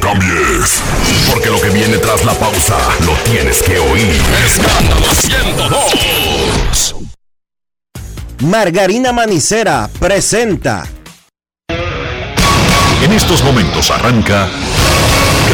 cambies. Porque lo que viene tras la pausa lo tienes que oír. Escándalo 102. Margarina Manicera presenta. En estos momentos arranca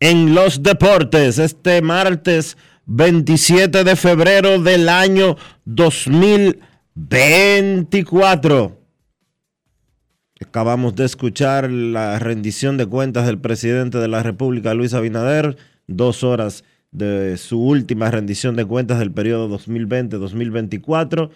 en los Deportes. Este martes 27 de febrero del año 2024. Acabamos de escuchar la rendición de cuentas del presidente de la República, Luis Abinader, dos horas de su última rendición de cuentas del periodo 2020-2024.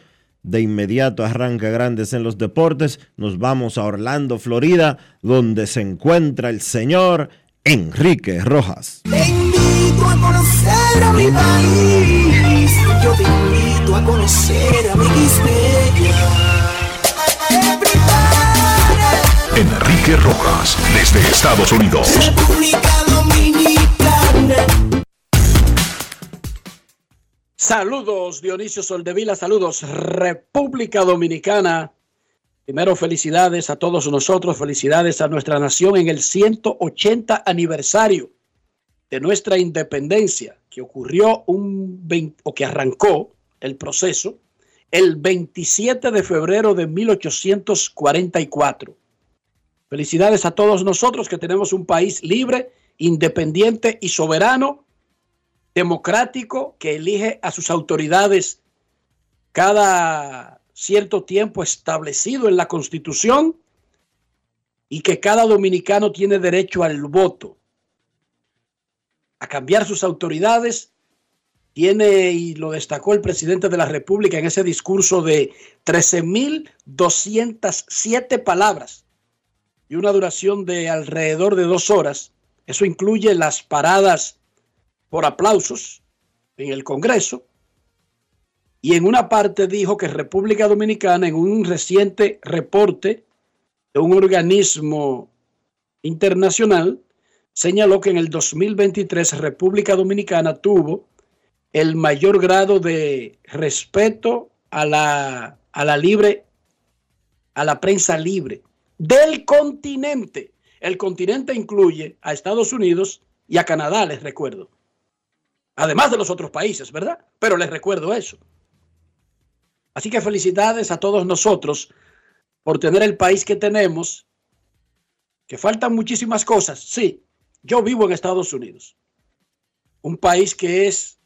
De inmediato arranca Grandes en los Deportes. Nos vamos a Orlando, Florida, donde se encuentra el señor Enrique Rojas. Te invito a conocer a mi país. Yo te invito a conocer a mi Enrique Rojas desde Estados Unidos. República Dominicana. Saludos Dionisio Soldevila, saludos República Dominicana. Primero felicidades a todos nosotros, felicidades a nuestra nación en el 180 aniversario de nuestra independencia, que ocurrió un 20 o que arrancó el proceso el 27 de febrero de 1844. Felicidades a todos nosotros que tenemos un país libre, independiente y soberano democrático que elige a sus autoridades cada cierto tiempo establecido en la Constitución y que cada dominicano tiene derecho al voto, a cambiar sus autoridades. Tiene, y lo destacó el presidente de la República en ese discurso de 13.207 palabras y una duración de alrededor de dos horas. Eso incluye las paradas por aplausos en el Congreso y en una parte dijo que República Dominicana en un reciente reporte de un organismo internacional señaló que en el 2023 República Dominicana tuvo el mayor grado de respeto a la, a la libre, a la prensa libre del continente. El continente incluye a Estados Unidos y a Canadá, les recuerdo además de los otros países, ¿verdad? Pero les recuerdo eso. Así que felicidades a todos nosotros por tener el país que tenemos, que faltan muchísimas cosas. Sí, yo vivo en Estados Unidos, un país que es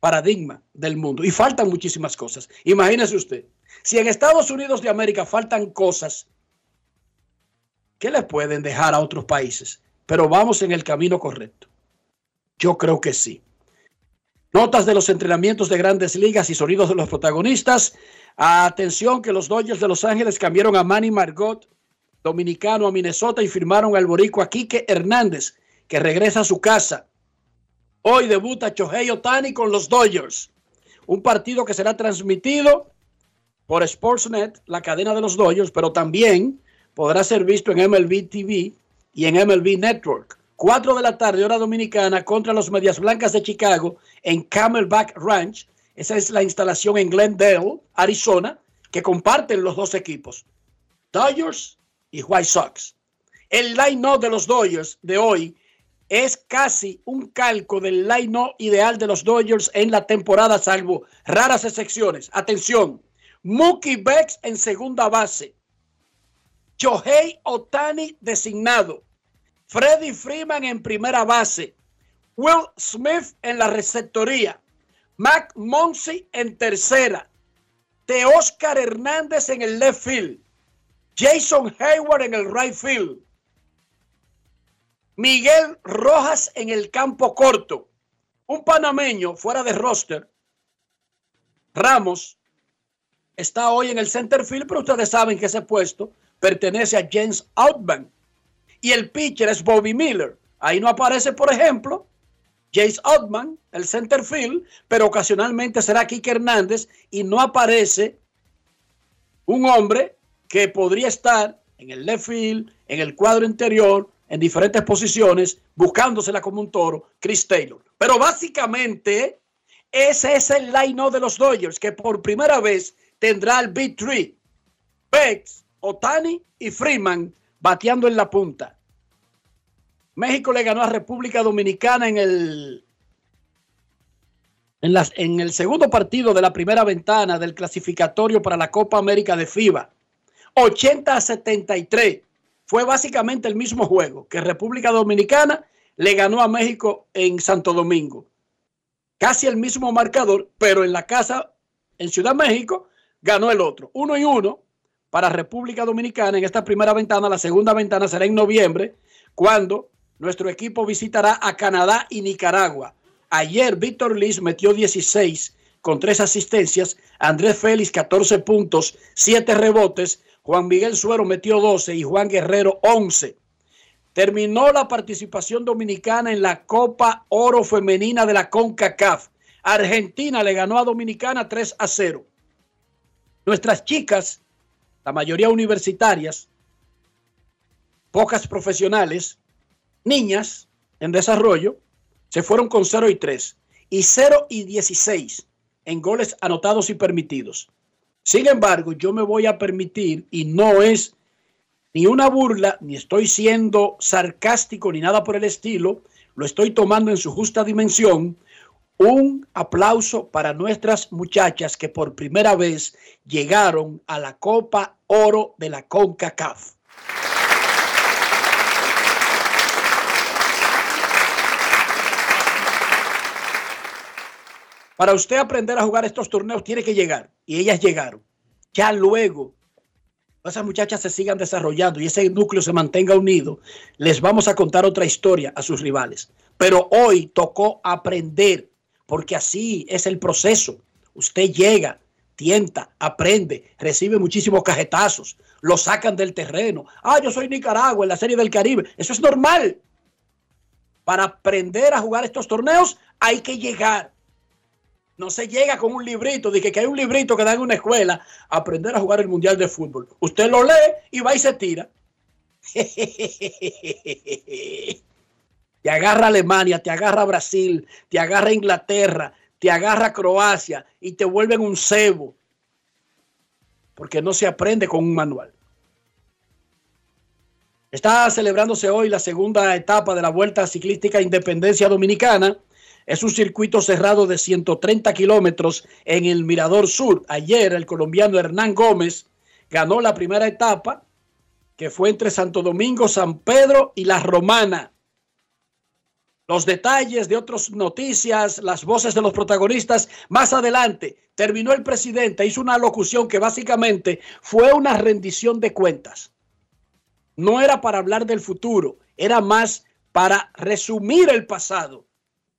paradigma del mundo y faltan muchísimas cosas. Imagínese usted, si en Estados Unidos de América faltan cosas, ¿qué le pueden dejar a otros países? Pero vamos en el camino correcto. Yo creo que sí. Notas de los entrenamientos de grandes ligas y sonidos de los protagonistas. Atención que los Dodgers de Los Ángeles cambiaron a Manny Margot, dominicano, a Minnesota y firmaron al boricua Quique Hernández, que regresa a su casa. Hoy debuta Chohei Otani con los Dodgers. Un partido que será transmitido por Sportsnet, la cadena de los Dodgers, pero también podrá ser visto en MLB TV y en MLB Network. 4 de la tarde, hora dominicana, contra los Medias Blancas de Chicago en Camelback Ranch. Esa es la instalación en Glendale, Arizona, que comparten los dos equipos, Dodgers y White Sox. El line-up de los Dodgers de hoy es casi un calco del line-up ideal de los Dodgers en la temporada, salvo raras excepciones. Atención, Mookie Becks en segunda base, Shohei Otani designado, Freddie Freeman en primera base, Will Smith en la receptoría, Mac Monsi en tercera, de Oscar Hernández en el left field, Jason Hayward en el right field, Miguel Rojas en el campo corto, un panameño fuera de roster, Ramos, está hoy en el center field, pero ustedes saben que ese puesto pertenece a James Outman. Y el pitcher es Bobby Miller. Ahí no aparece, por ejemplo, James Outman, el center field, pero ocasionalmente será Kike Hernández y no aparece un hombre que podría estar en el left field, en el cuadro interior, en diferentes posiciones, buscándosela como un toro, Chris Taylor. Pero básicamente, ese es el line-up de los Dodgers, que por primera vez tendrá el Big Three. Bex, Otani y Freeman bateando en la punta. México le ganó a República Dominicana en el, en, las, en el segundo partido de la primera ventana del clasificatorio para la Copa América de FIBA. 80 a 73. Fue básicamente el mismo juego que República Dominicana le ganó a México en Santo Domingo. Casi el mismo marcador, pero en la casa en Ciudad México ganó el otro. Uno y uno para República Dominicana en esta primera ventana. La segunda ventana será en noviembre, cuando nuestro equipo visitará a Canadá y Nicaragua. Ayer Víctor Liz metió 16 con tres asistencias, Andrés Félix 14 puntos, 7 rebotes, Juan Miguel Suero metió 12 y Juan Guerrero 11. Terminó la participación dominicana en la Copa Oro Femenina de la CONCACAF. Argentina le ganó a Dominicana 3 a 0. Nuestras chicas, la mayoría universitarias, pocas profesionales, niñas en desarrollo, se fueron con 0 y 3 y 0 y 16 en goles anotados y permitidos. Sin embargo, yo me voy a permitir, y no es ni una burla, ni estoy siendo sarcástico, ni nada por el estilo, lo estoy tomando en su justa dimensión, un aplauso para nuestras muchachas que por primera vez llegaron a la Copa Oro de la CONCACAF. Para usted aprender a jugar estos torneos tiene que llegar y ellas llegaron. Ya luego esas muchachas se sigan desarrollando y ese núcleo se mantenga unido, les vamos a contar otra historia a sus rivales. Pero hoy tocó aprender porque así es el proceso. Usted llega, tienta, aprende, recibe muchísimos cajetazos, lo sacan del terreno. Ah, yo soy Nicaragua en la Serie del Caribe. Eso es normal. Para aprender a jugar estos torneos hay que llegar. No se llega con un librito, de que, hay un librito que da en una escuela, aprender a jugar el Mundial de Fútbol. Usted lo lee y va y se tira. Te agarra Alemania, te agarra Brasil, te agarra Inglaterra, te agarra Croacia y te vuelven un cebo. Porque no se aprende con un manual. Está celebrándose hoy la segunda etapa de la Vuelta Ciclística Independencia Dominicana. Es un circuito cerrado de 130 kilómetros en el Mirador Sur. Ayer el colombiano Hernán Gómez ganó la primera etapa, que fue entre Santo Domingo, San Pedro y La Romana. Los detalles de otras noticias, las voces de los protagonistas, más adelante. Terminó el presidente, hizo una locución que básicamente fue una rendición de cuentas. No era para hablar del futuro, era más para resumir el pasado.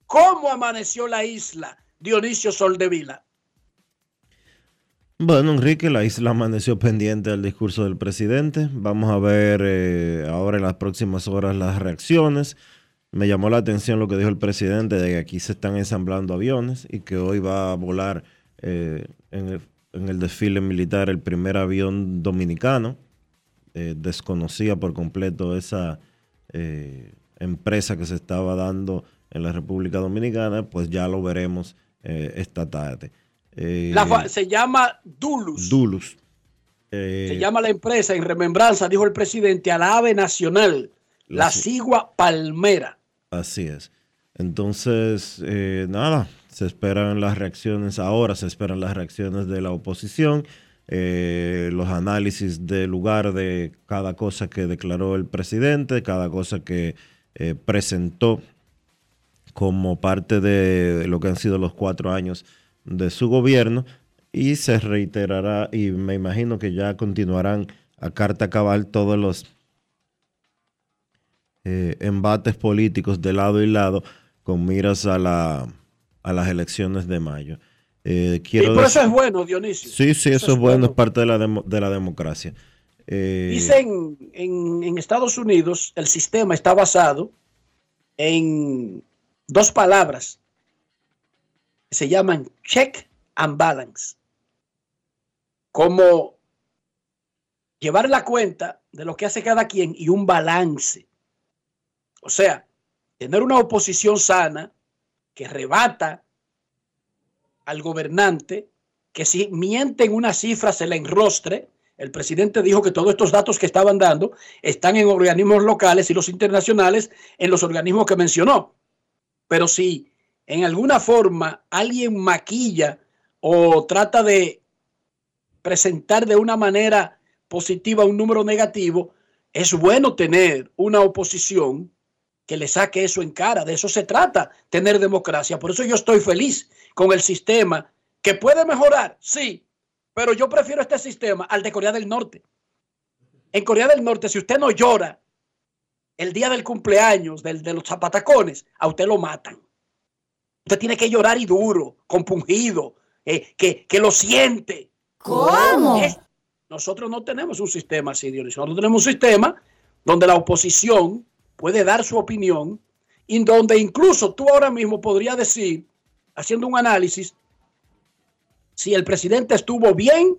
¿Cómo amaneció la isla Dionisio Soldevila? Bueno, Enrique, la isla amaneció pendiente del discurso del presidente. Vamos a ver eh, ahora en las próximas horas las reacciones. Me llamó la atención lo que dijo el presidente de que aquí se están ensamblando aviones y que hoy va a volar eh, en, el, desfile militar el primer avión dominicano. Eh, desconocía por completo esa, empresa que se estaba dando en la República Dominicana, pues ya lo veremos eh, esta tarde. Eh, La- se llama Dulus. Dulus. Eh, Se llama la empresa en remembranza, dijo el presidente, a la ave nacional, La la ci- cigua palmera. Así es. Entonces, eh, nada, se esperan las reacciones, ahora se esperan las reacciones de la oposición, eh, los análisis del lugar de cada cosa que declaró el presidente, cada cosa que eh, presentó como parte de lo que han sido los cuatro años de su gobierno y se reiterará y me imagino que ya continuarán a carta cabal todos los eh, embates políticos de lado y lado con miras a, la, a las elecciones de mayo. Eh, quiero por eso decir- es bueno, Dionisio. sí, sí, eso, es bueno, es parte de la, demo- de la democracia. Eh, Dicen en, en Estados Unidos el sistema está basado en dos palabras que se llaman check and balance. Como llevar la cuenta de lo que hace cada quien y un balance. O sea, tener una oposición sana que rebata al gobernante, que si miente en una cifra se le enrostre. El presidente dijo que todos estos datos que estaban dando están en organismos locales y los internacionales en los organismos que mencionó. Pero si en alguna forma alguien maquilla o trata de presentar de una manera positiva un número negativo, es bueno tener una oposición que le saque eso en cara. De eso se trata, tener democracia. Por eso yo estoy feliz con el sistema que puede mejorar, sí, pero yo prefiero este sistema al de Corea del Norte. En Corea del Norte, si usted no llora el día del cumpleaños del, de los zapatacones, a usted lo matan. Usted tiene que llorar y duro, compungido, eh, que, que lo siente. ¿Cómo? Nosotros no tenemos un sistema así, Dionisio. Nosotros tenemos un sistema donde la oposición puede dar su opinión y donde incluso tú ahora mismo podrías decir, haciendo un análisis, si el presidente estuvo bien,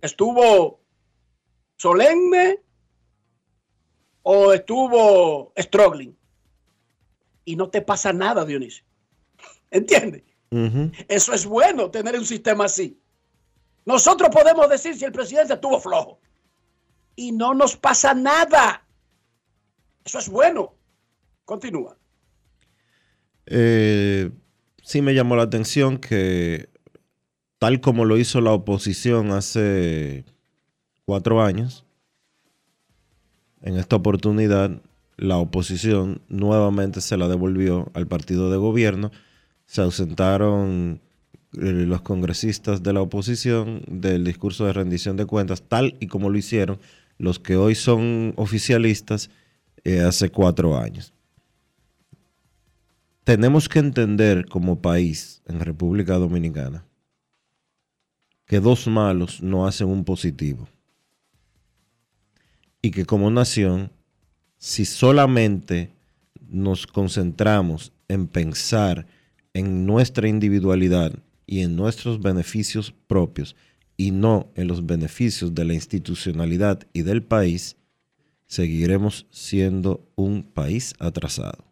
estuvo solemne o estuvo struggling. Y no te pasa nada, Dionisio. ¿Entiendes? Eso es bueno, tener un sistema así. Nosotros podemos decir si el presidente estuvo flojo y no nos pasa nada. Eso es bueno. Continúa. Eh, sí me llamó la atención que tal como lo hizo la oposición hace cuatro años, en esta oportunidad la oposición nuevamente se la devolvió al partido de gobierno. Se ausentaron eh, los congresistas de la oposición del discurso de rendición de cuentas, tal y como lo hicieron los que hoy son oficialistas eh, hace cuatro años tenemos que entender como país en República Dominicana que dos malos no hacen un positivo. Y que como nación, si solamente nos concentramos en pensar en nuestra individualidad y en nuestros beneficios propios y no en los beneficios de la institucionalidad y del país, seguiremos siendo un país atrasado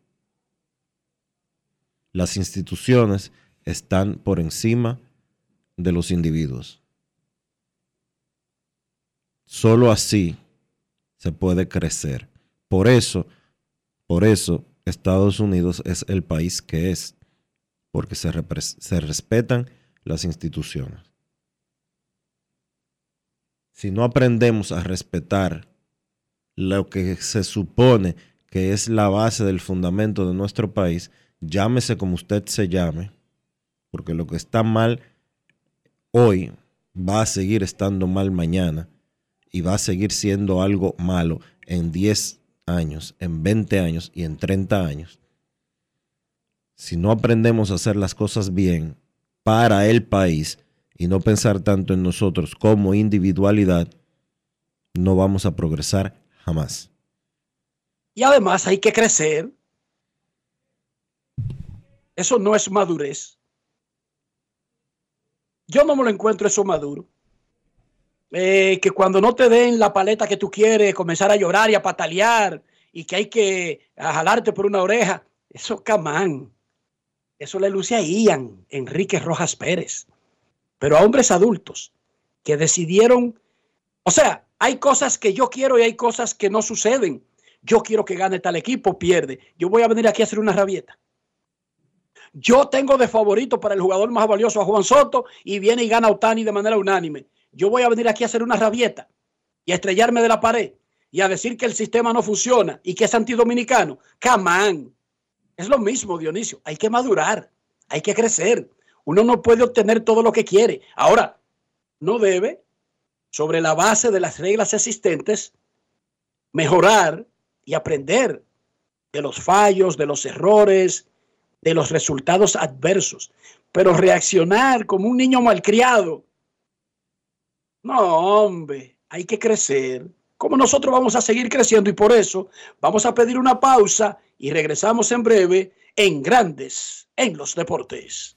las instituciones están por encima de los individuos. Solo así se puede crecer. Por eso, por eso Estados Unidos es el país que es, porque se, se respetan las instituciones. Si no aprendemos a respetar lo que se supone que es la base del fundamento de nuestro país, llámese como usted se llame, porque lo que está mal hoy va a seguir estando mal mañana y va a seguir siendo algo malo en 10 años, en 20 años y en 30 años. Si no aprendemos a hacer las cosas bien para el país y no pensar tanto en nosotros como individualidad, no vamos a progresar jamás. Y además hay que crecer. Eso no es madurez. Yo no me lo encuentro eso maduro. Eh, que cuando no te den la paleta que tú quieres, comenzar a llorar y a patalear y que hay que jalarte por una oreja. Eso, camán. Eso le luce a Ian, Enrique Rojas Pérez. Pero a hombres adultos que decidieron, o sea, hay cosas que yo quiero y hay cosas que no suceden. Yo quiero que gane tal equipo, pierde. Yo voy a venir aquí a hacer una rabieta. Yo tengo de favorito para el jugador más valioso a Juan Soto y viene y gana Otani de manera unánime. Yo voy a venir aquí a hacer una rabieta y a estrellarme de la pared y a decir que el sistema no funciona y que es antidominicano. Camán. Es lo mismo, Dionisio. Hay que madurar, hay que crecer. Uno no puede obtener todo lo que quiere. Ahora, no debe, sobre la base de las reglas existentes, mejorar y aprender de los fallos, de los errores, de los resultados adversos. Pero reaccionar como un niño malcriado, no, hombre, hay que crecer. Como nosotros vamos a seguir creciendo y por eso vamos a pedir una pausa y regresamos en breve en Grandes en los Deportes.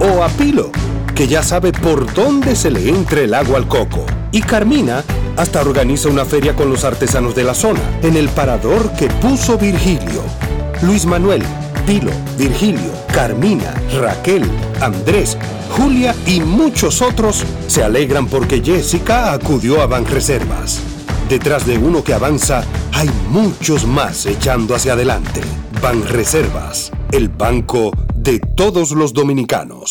o a Pilo, que ya sabe por dónde se le entre el agua al coco. Y Carmina hasta organiza una feria con los artesanos de la zona, en el parador que puso Virgilio. Luis Manuel, Pilo, Virgilio, Carmina, Raquel, Andrés, Julia y muchos otros se alegran porque Jessica acudió a Banreservas. Detrás de uno que avanza, hay muchos más echando hacia adelante. Banreservas, el banco de todos los dominicanos.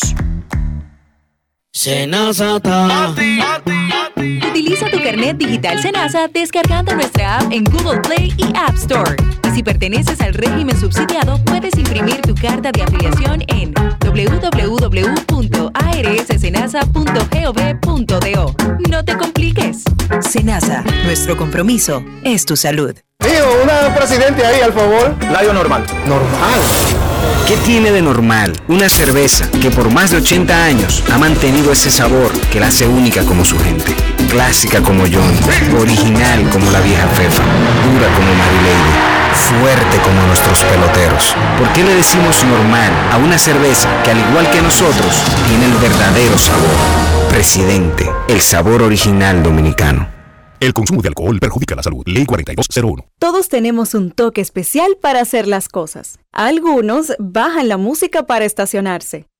Utiliza tu carnet digital Senasa descargando nuestra app en Google Play y App Store. Y si perteneces al régimen subsidiado, puedes imprimir tu carta de afiliación en www.arssenasa.gov.do. No te compliques. Senasa, nuestro compromiso es tu salud. Tío, una presidente ahí, al favor. Layo normal. Normal. ¿Qué tiene de normal una cerveza que por más de 80 años ha mantenido ese sabor que la hace única como su gente? Clásica como John, original como la vieja Fefa, dura como Lady, fuerte como nuestros peloteros. ¿Por qué le decimos normal a una cerveza que al igual que nosotros tiene el verdadero sabor? Presidente, el sabor original dominicano. El consumo de alcohol perjudica la salud. Ley 4201. Todos tenemos un toque especial para hacer las cosas. Algunos bajan la música para estacionarse.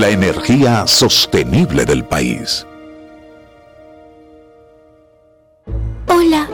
La energía sostenible del país. Hola,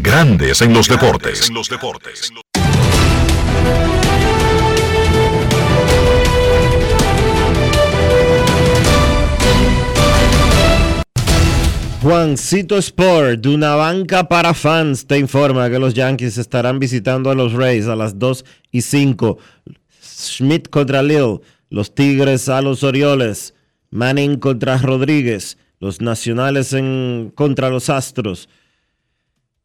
Grandes en los deportes. los deportes. Juancito Sport, de una banca para fans, te informa que los Yankees estarán visitando a los Rays a las 2 y 5. Schmidt contra Lil, los Tigres a los Orioles, Manning contra Rodríguez, los Nacionales en, contra los Astros.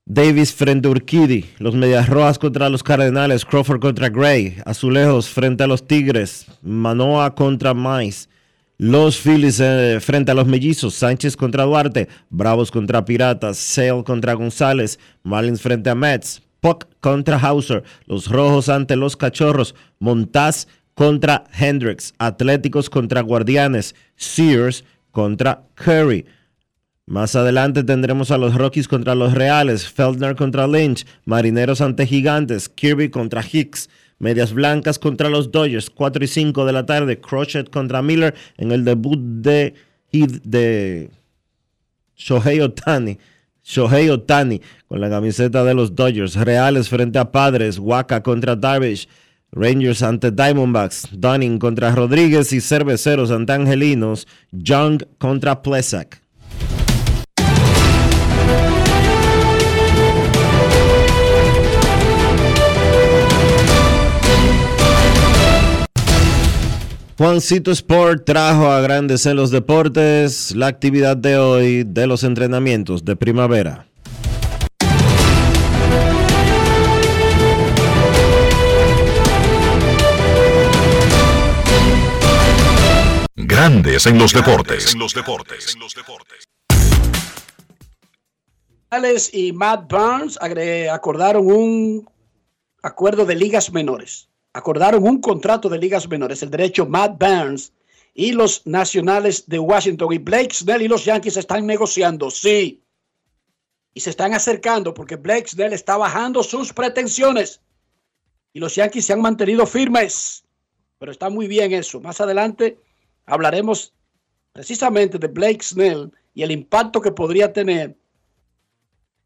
Davis frente a Urquidy, los Medias Rojas contra los Cardenales, Crawford contra Gray, Azulejos frente a los Tigres, Manoa contra Mais, los Phillies eh, frente a los Mellizos, Sánchez contra Duarte, Bravos contra Piratas, Sale contra González, Marlins frente a Mets, Puck contra Hauser, los Rojos ante los Cachorros, Montaz contra Hendricks, Atléticos contra Guardianes, Sears contra Curry. Más adelante tendremos a los Rockies contra los Reales, Feldner contra Lynch, Marineros ante Gigantes, Kirby contra Hicks, Medias Blancas contra los Dodgers, 4 y 5 de la tarde, Crochet contra Miller en el debut de, de Shohei Otani. Shohei Otani con la camiseta de los Dodgers, Reales frente a Padres, Waka contra Darvish, Rangers ante Diamondbacks, Dunning contra Rodríguez y Cerveceros ante Angelinos, Young contra Plesak. Juancito Sport trajo a Grandes en los Deportes la actividad de hoy de los entrenamientos de primavera. Grandes en los deportes. los deportes. y Matt Barnes acordaron un acuerdo de ligas menores acordaron un contrato de ligas menores, el derecho Matt Burns y los nacionales de Washington y Blake Snell y los Yankees están negociando, sí. Y se están acercando porque Blake Snell está bajando sus pretensiones. Y los Yankees se han mantenido firmes. Pero está muy bien eso. Más adelante hablaremos precisamente de Blake Snell y el impacto que podría tener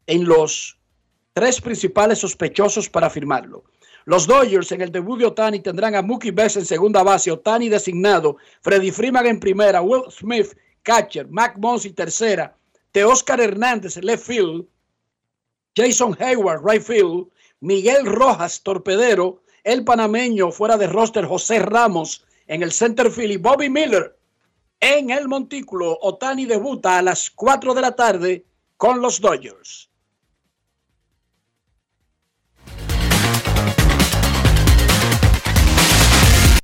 en los tres principales sospechosos para firmarlo. Los Dodgers en el debut de Otani tendrán a Mookie Betts en segunda base, Otani designado, Freddy Freeman en primera, Will Smith catcher, Mac Monsi tercera, Teoscar Hernández left field, Jason Hayward right field, Miguel Rojas torpedero, el panameño fuera de roster José Ramos en el center field y Bobby Miller en el montículo. Otani debuta a las 4 de la tarde con los Dodgers.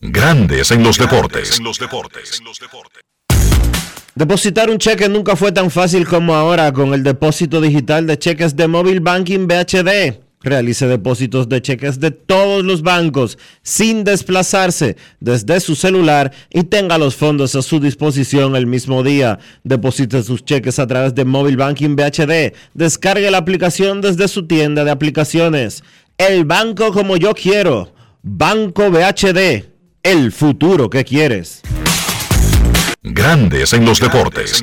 Grandes en los deportes. Depositar un cheque nunca fue tan fácil como ahora con el depósito digital de cheques de Mobile Banking BHD. Realice depósitos de cheques de todos los bancos sin desplazarse desde su celular y tenga los fondos a su disposición el mismo día. Deposite sus cheques a través de Mobile Banking BHD. Descargue la aplicación desde su tienda de aplicaciones. El banco como yo quiero. Banco BHD el futuro que quieres. Grandes en los deportes.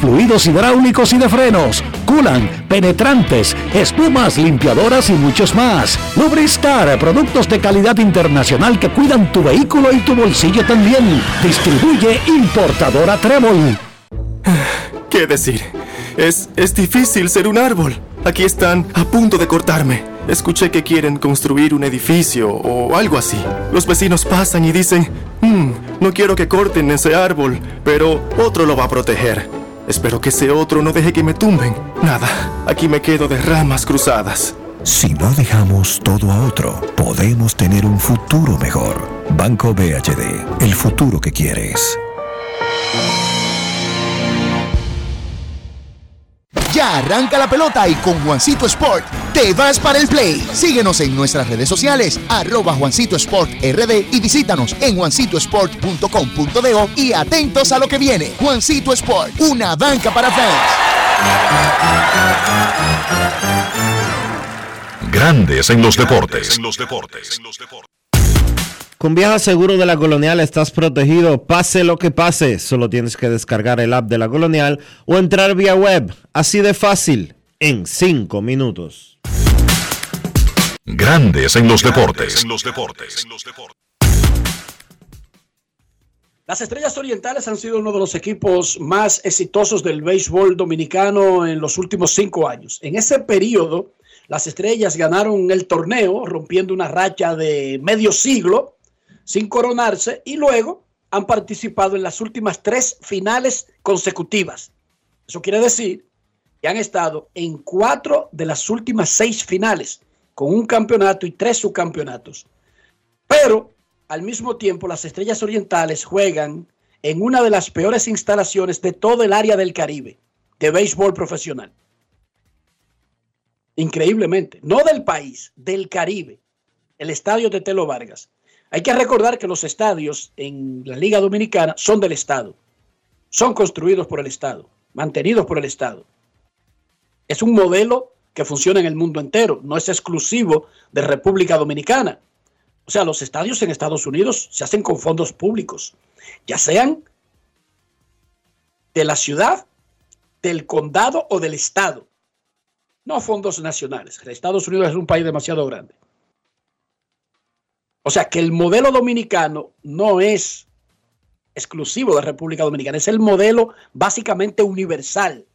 fluidos hidráulicos y de frenos, culan, penetrantes, espumas, limpiadoras y muchos más. Lubristar, productos de calidad internacional que cuidan tu vehículo y tu bolsillo también. Distribuye importadora Trébol. ¿Qué decir? Es, es difícil ser un árbol. Aquí están a punto de cortarme. Escuché que quieren construir un edificio o algo así. Los vecinos pasan y dicen, "Hmm, no quiero que corten ese árbol, pero otro lo va a proteger. Espero que ese otro no deje que me tumben. Nada, aquí me quedo de ramas cruzadas. Si no dejamos todo a otro, podemos tener un futuro mejor. Banco BHD, el futuro que quieres. Arranca la pelota y con Juancito Sport te vas para el play. Síguenos en nuestras redes sociales, arroba Juancito Sport RD y visítanos en juancitosport.com.de y atentos a lo que viene. Juancito Sport, una banca para fans. Grandes en los deportes. Con Viaja Seguro de la Colonial estás protegido, pase lo que pase. Solo tienes que descargar el app de la Colonial o entrar vía web. Así de fácil, en 5 minutos. Grandes en los deportes. Las Estrellas Orientales han sido uno de los equipos más exitosos del béisbol dominicano en los últimos cinco años. En ese periodo, las Estrellas ganaron el torneo, rompiendo una racha de medio siglo sin coronarse y luego han participado en las últimas tres finales consecutivas. Eso quiere decir que han estado en cuatro de las últimas seis finales, con un campeonato y tres subcampeonatos. Pero al mismo tiempo, las Estrellas Orientales juegan en una de las peores instalaciones de todo el área del Caribe de béisbol profesional. Increíblemente, no del país, del Caribe, el estadio de Telo Vargas. Hay que recordar que los estadios en la Liga Dominicana son del Estado, son construidos por el Estado, mantenidos por el Estado. Es un modelo que funciona en el mundo entero, no es exclusivo de República Dominicana. O sea, los estadios en Estados Unidos se hacen con fondos públicos, ya sean de la ciudad, del condado o del estado. No fondos nacionales. Estados Unidos es un país demasiado grande. O sea que el modelo dominicano no es exclusivo de República Dominicana, es el modelo básicamente universal.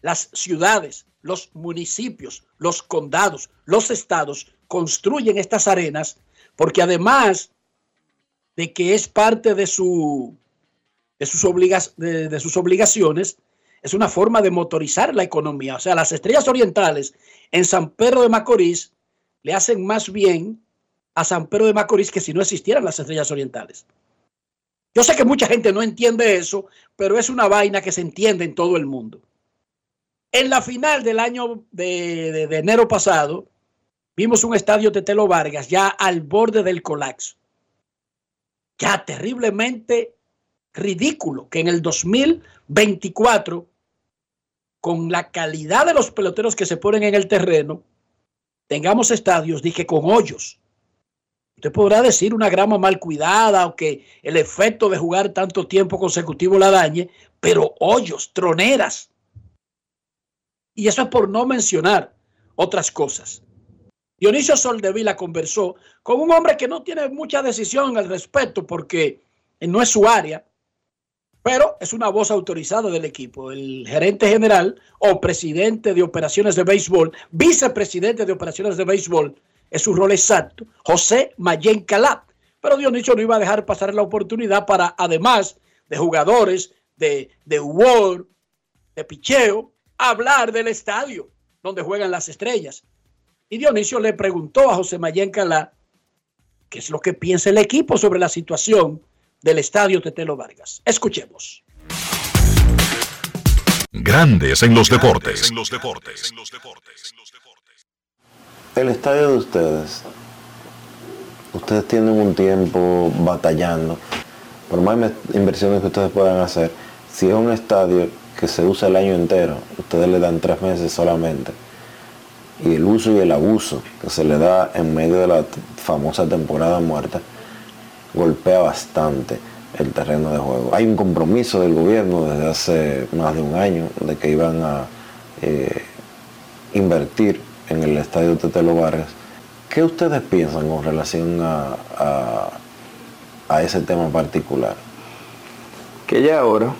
Las ciudades, los municipios, los condados, los estados construyen estas arenas porque además de que es parte de, su, de, sus, de, sus obligaciones, es una forma de motorizar la economía. O sea, las estrellas orientales en San Pedro de Macorís le hacen más bien a San Pedro de Macorís que si no existieran las estrellas orientales. Yo sé que mucha gente no entiende eso, pero es una vaina que se entiende en todo el mundo. En la final del año de, de enero pasado, Vimos un estadio de Telo Vargas ya al borde del colapso. Ya terriblemente ridículo que en el 2024, con la calidad de los peloteros que se ponen en el terreno, tengamos estadios, dije, con hoyos. Usted podrá decir una grama mal cuidada o que el efecto de jugar tanto tiempo consecutivo la dañe, pero hoyos, troneras. Y eso es por no mencionar otras cosas. Dionisio Soldevila conversó con un hombre que no tiene mucha decisión al respecto porque no es su área, pero es una voz autorizada del equipo. El gerente general o presidente de operaciones de béisbol, vicepresidente de operaciones de béisbol, es su rol exacto, José Mayen Calá. Pero Dionisio no iba a dejar pasar la oportunidad para, además de jugadores, de, de World, de picheo, hablar del estadio donde juegan las estrellas. Y Dionisio le preguntó a José Mayén Calá qué es lo que piensa el equipo sobre la situación del estadio Tetelo Vargas. Escuchemos. Grandes en los deportes. El estadio de ustedes, ustedes tienen un tiempo batallando, por más inversiones que ustedes puedan hacer, si es un estadio que se usa el año entero, ustedes le dan tres meses solamente y el uso y el abuso que se le da en medio de la famosa temporada muerta golpea bastante el terreno de juego. Hay un compromiso del gobierno desde hace más de un año de que iban a eh, invertir en el estadio Tetelo Vargas. ¿Qué ustedes piensan con relación a, a, ese tema particular? Que ya ahora,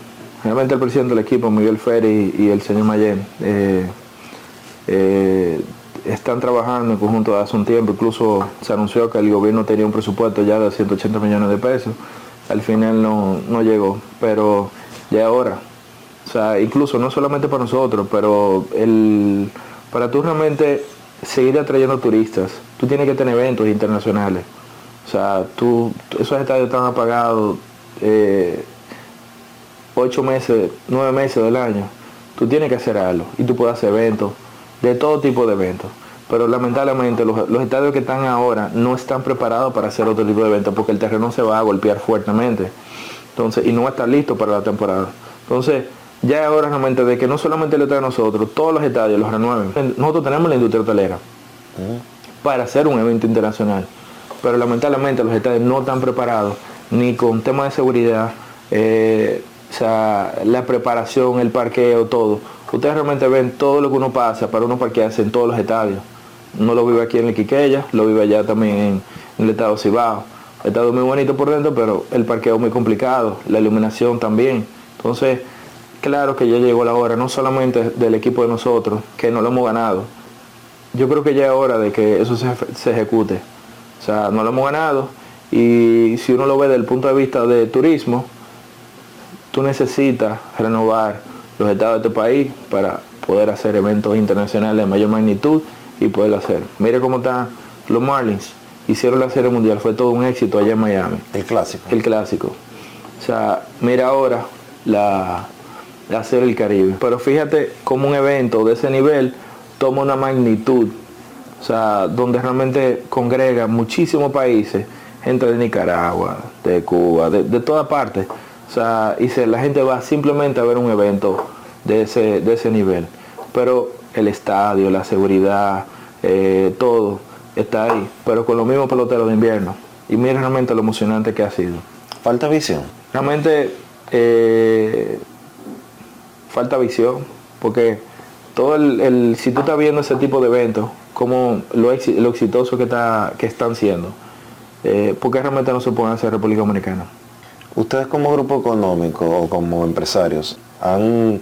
realmente el presidente del equipo, Miguel Ferri y el señor Mayen, eh, eh, están trabajando en conjunto hace un tiempo, incluso se anunció que el gobierno tenía un presupuesto ya de 180 millones de pesos, al final no, llegó, pero ya ahora, o sea, incluso no solamente para nosotros, pero el, para tú realmente seguir atrayendo turistas, tú tienes que tener eventos internacionales, o sea, tú, esos estadios están apagados eh, ocho meses, nueve meses del año, tú tienes que hacer algo y tú puedes hacer eventos de todo tipo de eventos. Pero lamentablemente los, estadios que están ahora no están preparados para hacer otro tipo de eventos porque el terreno se va a golpear fuertemente. Entonces, y no va a estar listo para la temporada. Entonces, ya es hora realmente de que no solamente le trae nosotros, todos los estadios los renueven. Nosotros tenemos la industria hotelera para hacer un evento internacional. Pero lamentablemente los estadios no están preparados ni con temas de seguridad, eh, o sea, la preparación, el parqueo, todo ustedes realmente ven todo lo que uno pasa para uno parquearse en todos los estadios. Uno lo vive aquí en el Quiqueya, lo vive allá también en, el estado Cibao. estadio muy bonito por dentro, pero el parqueo muy complicado, la iluminación también. Entonces, claro que ya llegó la hora, no solamente del equipo de nosotros, que no lo hemos ganado. Yo creo que ya es hora de que eso se, se ejecute. O sea, no lo hemos ganado y si uno lo ve desde el punto de vista de turismo, tú necesitas renovar los estados de este país para poder hacer eventos internacionales de mayor magnitud y poderlo hacer. Mire cómo están los Marlins. Hicieron la serie mundial, fue todo un éxito allá en Miami. El clásico. El clásico. O sea, mira ahora la, la serie del Caribe. Pero fíjate cómo un evento de ese nivel toma una magnitud. O sea, donde realmente congrega muchísimos países, gente de Nicaragua, de Cuba, de, de toda parte. O sea, y se, la gente va simplemente a ver un evento de ese, de ese nivel. Pero el estadio, la seguridad, eh, todo está ahí, pero con los mismos peloteros de invierno. Y mira realmente lo emocionante que ha sido. Falta visión. Realmente eh, falta visión, porque todo el, el- si tú estás viendo ese tipo de eventos, como lo, lo exitoso que, está, que están siendo, eh, ¿por qué realmente no se pueden hacer República Dominicana? Ustedes como grupo económico o como empresarios han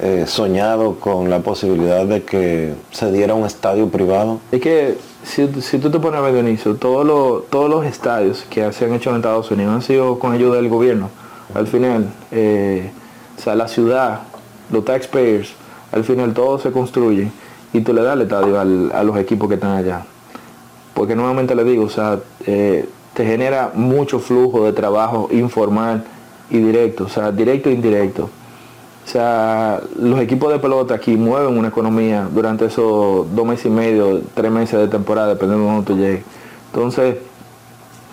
eh, soñado con la posibilidad de que se diera un estadio privado. Es que si, si tú te pones a ver, Dionisio, todos los, todos los estadios que se han hecho en Estados Unidos han sido con ayuda del gobierno. Al final, eh, o sea, la ciudad, los taxpayers, al final todo se construye y tú le das el estadio al- a los equipos que están allá. Porque nuevamente le digo, o sea, eh, te genera mucho flujo de trabajo informal y directo, o sea, directo e indirecto. O sea, los equipos de pelota aquí mueven una economía durante esos dos meses y medio, tres meses de temporada, dependiendo de dónde tú llegues. Entonces,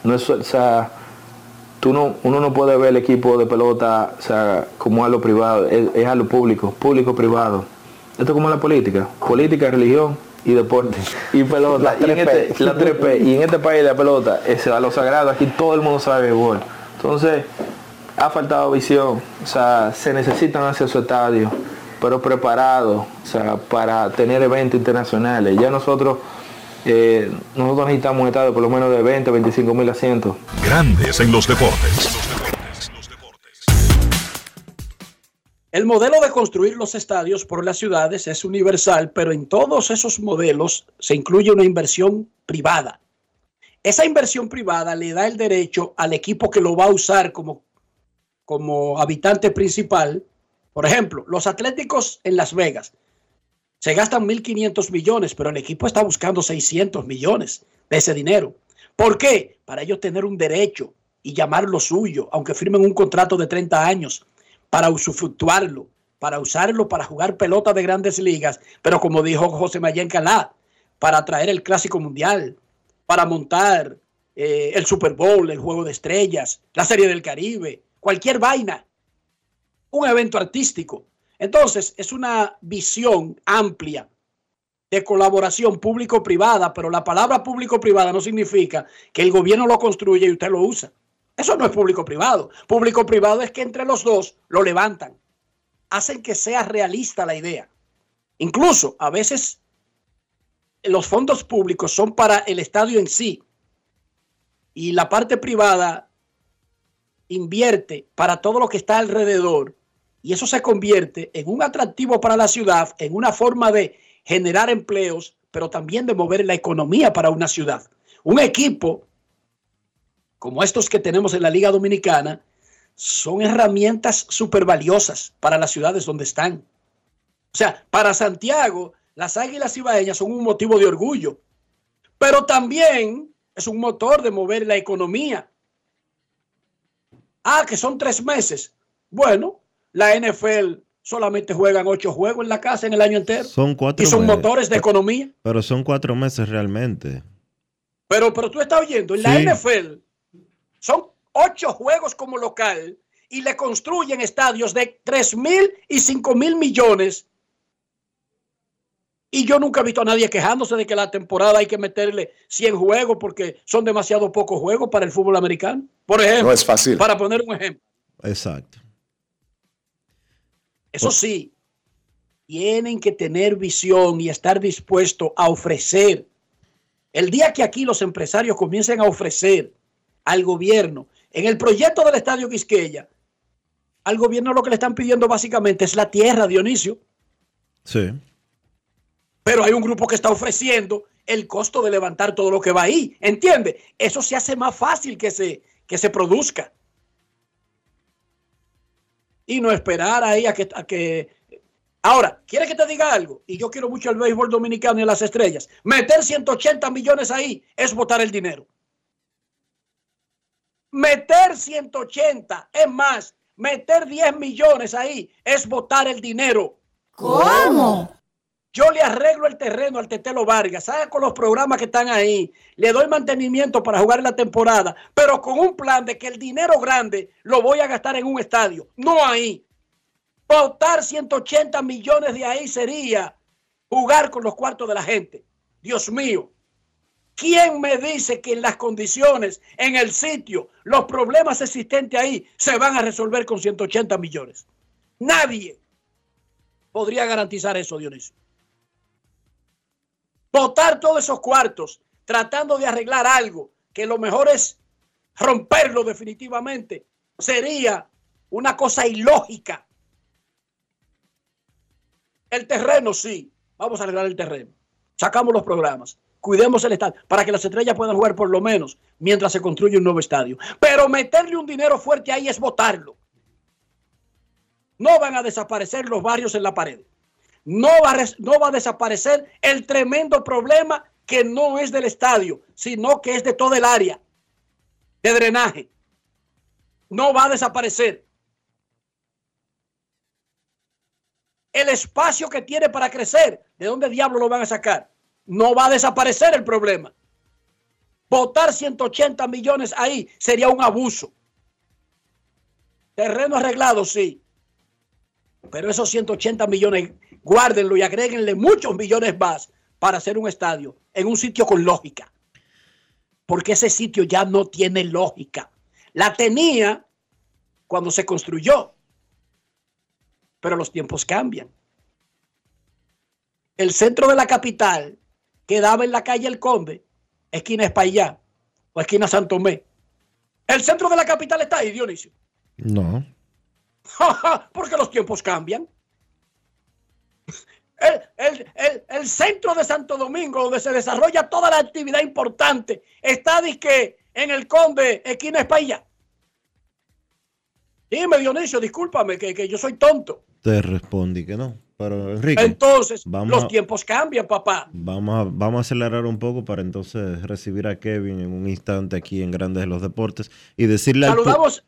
no es, o sea, tú no, uno no puede ver el equipo de pelota o sea, como a lo privado, es, es a lo público, público-privado. Esto es como la política, política, religión y deporte y pelota. La y en 3P. este, la 3P. Y en este país la pelota es a lo sagrado, aquí todo el mundo sabe béisbol. Entonces, ha faltado visión, o sea, se necesitan hacer su estadio, pero preparados, o sea, para tener eventos internacionales. Ya nosotros, eh, nosotros necesitamos un estadio por lo menos de 20, 25 mil asientos. Grandes en los deportes. El modelo de construir los estadios por las ciudades es universal, pero en todos esos modelos se incluye una inversión privada. Esa inversión privada le da el derecho al equipo que lo va a usar como, como habitante principal. Por ejemplo, los Atléticos en Las Vegas se gastan 1.500 millones, pero el equipo está buscando 600 millones de ese dinero. ¿Por qué? Para ellos tener un derecho y llamarlo suyo, aunque firmen un contrato de 30 años, para usufructuarlo, para usarlo para jugar pelota de grandes ligas, pero como dijo José Mayén Calá, para traer el Clásico Mundial, para montar eh, el Super Bowl, el Juego de Estrellas, la Serie del Caribe, cualquier vaina, un evento artístico. Entonces, es una visión amplia de colaboración público-privada, pero la palabra público-privada no significa que el gobierno lo construye y usted lo usa. Eso no es público-privado. Público-privado es que entre los dos lo levantan, hacen que sea realista la idea. Incluso a veces los fondos públicos son para el estadio en sí y la parte privada invierte para todo lo que está alrededor y eso se convierte en un atractivo para la ciudad, en una forma de generar empleos, pero también de mover la economía para una ciudad. Un equipo como estos que tenemos en la Liga Dominicana son herramientas súper valiosas para las ciudades donde están. O sea, para Santiago, las águilas ibaeñas son un motivo de orgullo, pero también es un motor de mover la economía. Ah, que son tres meses. Bueno, la NFL solamente juegan ocho juegos en la casa en el año entero. Son cuatro y son meses. motores de economía. Pero son cuatro meses realmente. Pero, pero tú estás oyendo, en la. NFL son ocho juegos como local y le construyen estadios de 3 mil y 5 mil millones. Y yo nunca he visto a nadie quejándose de que la temporada hay que meterle 100 juegos porque son demasiado pocos juegos para el fútbol americano. Por ejemplo, No es fácil. para poner un ejemplo. Exacto. Eso sí, tienen que tener visión y estar dispuestos a ofrecer. El día que aquí los empresarios comiencen a ofrecer al gobierno. En el proyecto del Estadio Quisqueya, al gobierno lo que le están pidiendo básicamente es la tierra, Dionisio. Sí. Pero hay un grupo que está ofreciendo el costo de levantar todo lo que va ahí. ¿Entiende? Eso se hace más fácil que se, que se produzca. Y no esperar ahí a que, que... Ahora, ¿quiere que te diga algo? Y yo quiero mucho el béisbol dominicano y las estrellas. Meter 180 millones ahí es botar el dinero. Meter 180, es más, meter 10 millones ahí es botar el dinero. ¿Cómo? Yo le arreglo el terreno al Tetelo Vargas, ¿sabe? Con los programas que están ahí, le doy mantenimiento para jugar la temporada, pero con un plan de que el dinero grande lo voy a gastar en un estadio, no ahí. Botar 180 millones de ahí sería jugar con los cuartos de la gente. Dios mío, ¿quién me dice que en las condiciones, en el sitio, los problemas existentes ahí se van a resolver con 180 millones? Nadie podría garantizar eso, Dionisio botar todos esos cuartos tratando de arreglar algo que lo mejor es romperlo definitivamente, sería una cosa ilógica. El terreno, sí, vamos a arreglar el terreno. Sacamos los programas, cuidemos el estadio para que las estrellas puedan jugar por lo menos mientras se construye un nuevo estadio. Pero meterle un dinero fuerte ahí es botarlo. No van a desaparecer los barrios en la pared no va, a, no va a desaparecer el tremendo problema que no es del estadio, sino que es de todo el área de drenaje. No va a desaparecer. El espacio que tiene para crecer, ¿de dónde diablo lo van a sacar? No va a desaparecer el problema. Votar 180 millones ahí sería un abuso. Terreno arreglado, sí. Pero esos 180 millones guárdenlo y agréguenle muchos millones más para hacer un estadio en un sitio con lógica. Porque ese sitio ya no tiene lógica. La tenía cuando se construyó. Pero los tiempos cambian. El centro de la capital quedaba en la calle El Conde, esquina Espaillá o esquina Santomé. El centro de la capital está ahí, Dionisio. No. Porque los tiempos cambian el, el, centro de Santo Domingo, donde se desarrolla toda la actividad importante, está disque en el Conde, esquina España. Dime, Dionisio, discúlpame, que, que yo soy tonto. Te respondí que no. Pero Enrique, entonces, los tiempos cambian, papá. Vamos a, vamos a acelerar un poco para entonces recibir a Kevin en un instante aquí en Grandes de los Deportes y decirle Saludamos,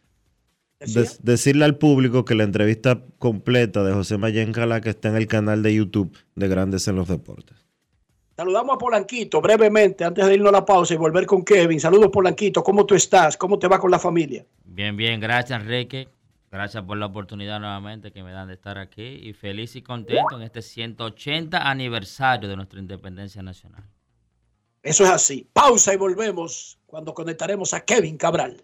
decirle al público que la entrevista completa de José Mayen Cala que está en el canal de YouTube de Grandes en los Deportes. Saludamos a Polanquito brevemente antes de irnos a la pausa y volver con Kevin. Saludos Polanquito, ¿cómo tú estás? ¿Cómo te va con la familia? Bien, bien, gracias Enrique. Gracias por la oportunidad nuevamente que me dan de estar aquí y feliz y contento en este 180 aniversario de nuestra independencia nacional. Eso es así. Pausa y volvemos cuando conectaremos a Kevin Cabral.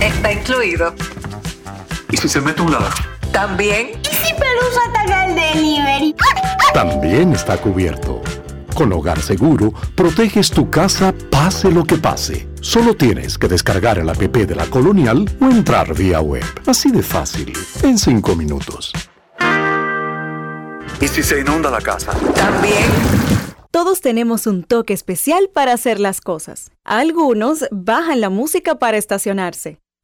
Está incluido. ¿Y si se mete un ladrón? También. ¿Y si Pelusa ataca el delivery? También está cubierto. Con Hogar Seguro, proteges tu casa pase lo que pase. Solo tienes que descargar el app de la Colonial o entrar vía web. Así de fácil, en 5 minutos. ¿Y si se inunda la casa? También. Todos tenemos un toque especial para hacer las cosas. Algunos bajan la música para estacionarse.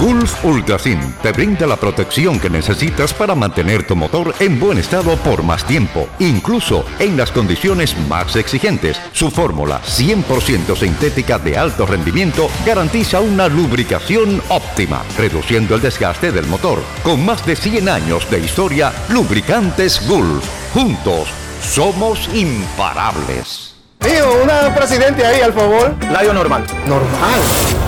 Gulf Ultrasin te brinda la protección que necesitas para mantener tu motor en buen estado por más tiempo, incluso en las condiciones más exigentes. Su fórmula 100% sintética de alto rendimiento garantiza una lubricación óptima, reduciendo el desgaste del motor. Con más de 100 años de historia, Lubricantes Gulf. Juntos, somos imparables. Tío, una presidente ahí, al favor. Layo normal. Normal.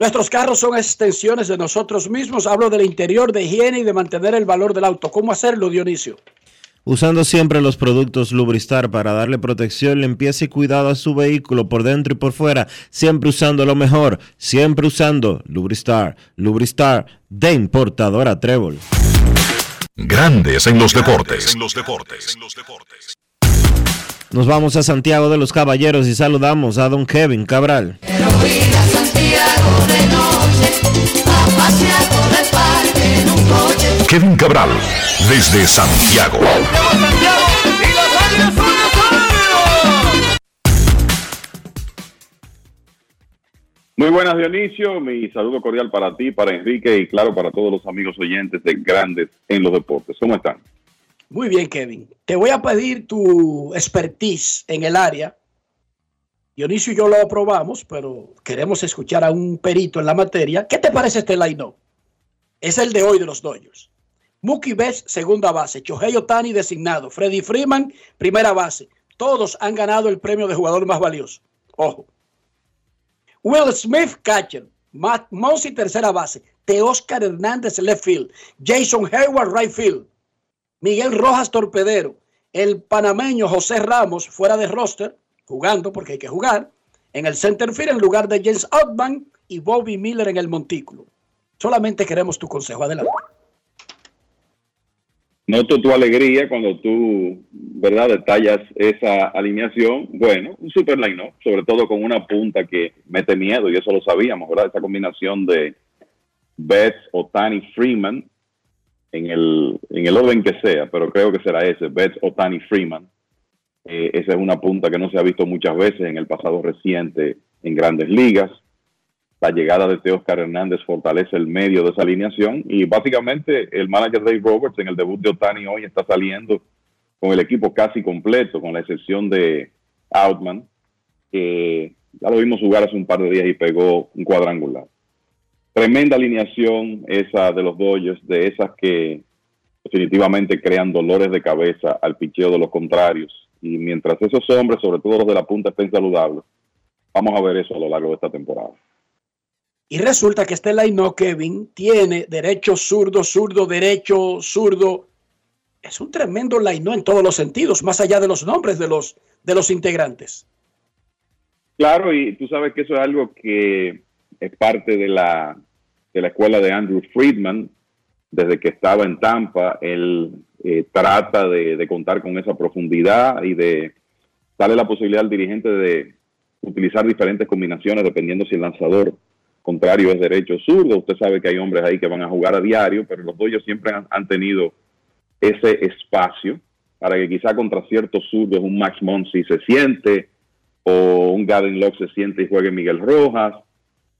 Nuestros carros son extensiones de nosotros mismos. Hablo del interior, de higiene y de mantener el valor del auto. ¿Cómo hacerlo, Dionisio? Usando siempre los productos Lubristar para darle protección, limpieza y cuidado a su vehículo por dentro y por fuera. Siempre usando lo mejor. Siempre usando Lubristar. Lubristar de importadora Trébol. Grandes en los deportes. En los deportes. Nos vamos a Santiago de los Caballeros y saludamos a don Kevin Cabral. Kevin Cabral, desde Santiago. Muy buenas Dionisio, mi saludo cordial para ti, para Enrique y claro para todos los amigos oyentes de Grandes en los Deportes. ¿Cómo están? Muy bien, Kevin. Te voy a pedir tu expertise en el área. Dionisio y yo lo aprobamos, pero queremos escuchar a un perito en la materia. ¿Qué te parece este line-up? Es el de hoy de los Dodgers. Mookie Betts, segunda base. Shohei Otani, designado. Freddy Freeman, primera base. Todos han ganado el premio de jugador más valioso. Ojo. Will Smith, catcher. Matt Monsi, tercera base. Teoscar Hernández, left field. Jason Hayward, right field. Miguel Rojas, torpedero. El panameño José Ramos, fuera de roster, jugando porque hay que jugar. En el center field, en lugar de James Outman y Bobby Miller en el montículo. Solamente queremos tu consejo. Adelante. Noto tu alegría cuando tú, ¿verdad?, detallas esa alineación. Bueno, un super line ¿no? sobre todo con una punta que mete miedo, y eso lo sabíamos, ¿verdad? Esa combinación de Betts, Otani, Freeman, en el, en el orden que sea, pero creo que será ese, Betts, Otani, Freeman. Eh, esa es una punta que no se ha visto muchas veces en el pasado reciente en grandes ligas la llegada de Teoscar Hernández fortalece el medio de esa alineación y básicamente el manager Dave Roberts en el debut de Otani hoy está saliendo con el equipo casi completo, con la excepción de Outman, que ya lo vimos jugar hace un par de días y pegó un cuadrangular. Tremenda alineación esa de los Dodgers, de esas que definitivamente crean dolores de cabeza al picheo de los contrarios. Y mientras esos hombres, sobre todo los de la punta, estén saludables, vamos a ver eso a lo largo de esta temporada. Y resulta que este line Kevin, tiene derecho, zurdo, zurdo, derecho, zurdo. Es un tremendo line en todos los sentidos, más allá de los nombres de los, de los integrantes. Claro, y tú sabes que eso es algo que es parte de la, de la escuela de Andrew Friedman. Desde que estaba en Tampa, él eh, trata de, contar con esa profundidad y de darle la posibilidad al dirigente de utilizar diferentes combinaciones dependiendo si el lanzador contrario es derecho o zurdo. Usted sabe que hay hombres ahí que van a jugar a diario, pero los Dodgers siempre han, han tenido ese espacio para que quizá contra ciertos zurdos un Max Monsi se siente o un Gavin Locke se siente y juegue Miguel Rojas.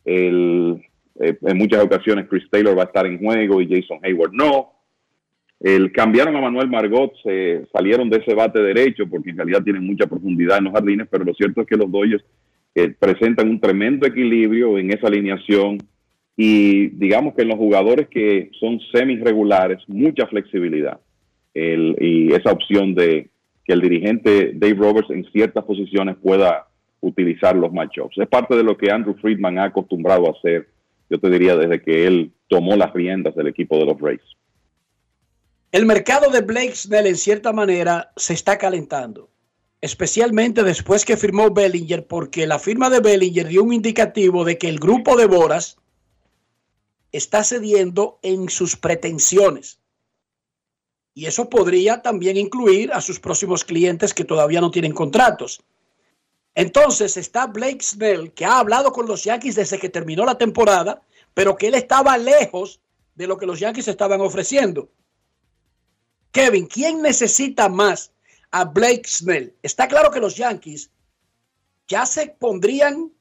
El, eh, en muchas ocasiones Chris Taylor va a estar en juego y Jason Hayward no. El, cambiaron a Manuel Margot, se salieron de ese bate derecho porque en realidad tienen mucha profundidad en los jardines, pero lo cierto es que los Dodgers eh, presentan un tremendo equilibrio en esa alineación y digamos que en los jugadores que son semi-regulares, mucha flexibilidad. El, y esa opción de que el dirigente Dave Roberts en ciertas posiciones pueda utilizar los matchups. Es parte de lo que Andrew Friedman ha acostumbrado a hacer, yo te diría, desde que él tomó las riendas del equipo de los Rays. El mercado de Blake Snell en cierta manera se está calentando, especialmente después que firmó Bellinger, porque la firma de Bellinger dio un indicativo de que el grupo de Boras está cediendo en sus pretensiones. Y eso podría también incluir a sus próximos clientes que todavía no tienen contratos. Entonces está Blake Snell, que ha hablado con los Yankees desde que terminó la temporada, pero que él estaba lejos de lo que los Yankees estaban ofreciendo. Kevin, ¿quién necesita más a Blake Snell? Está claro que los Yankees ya se pondrían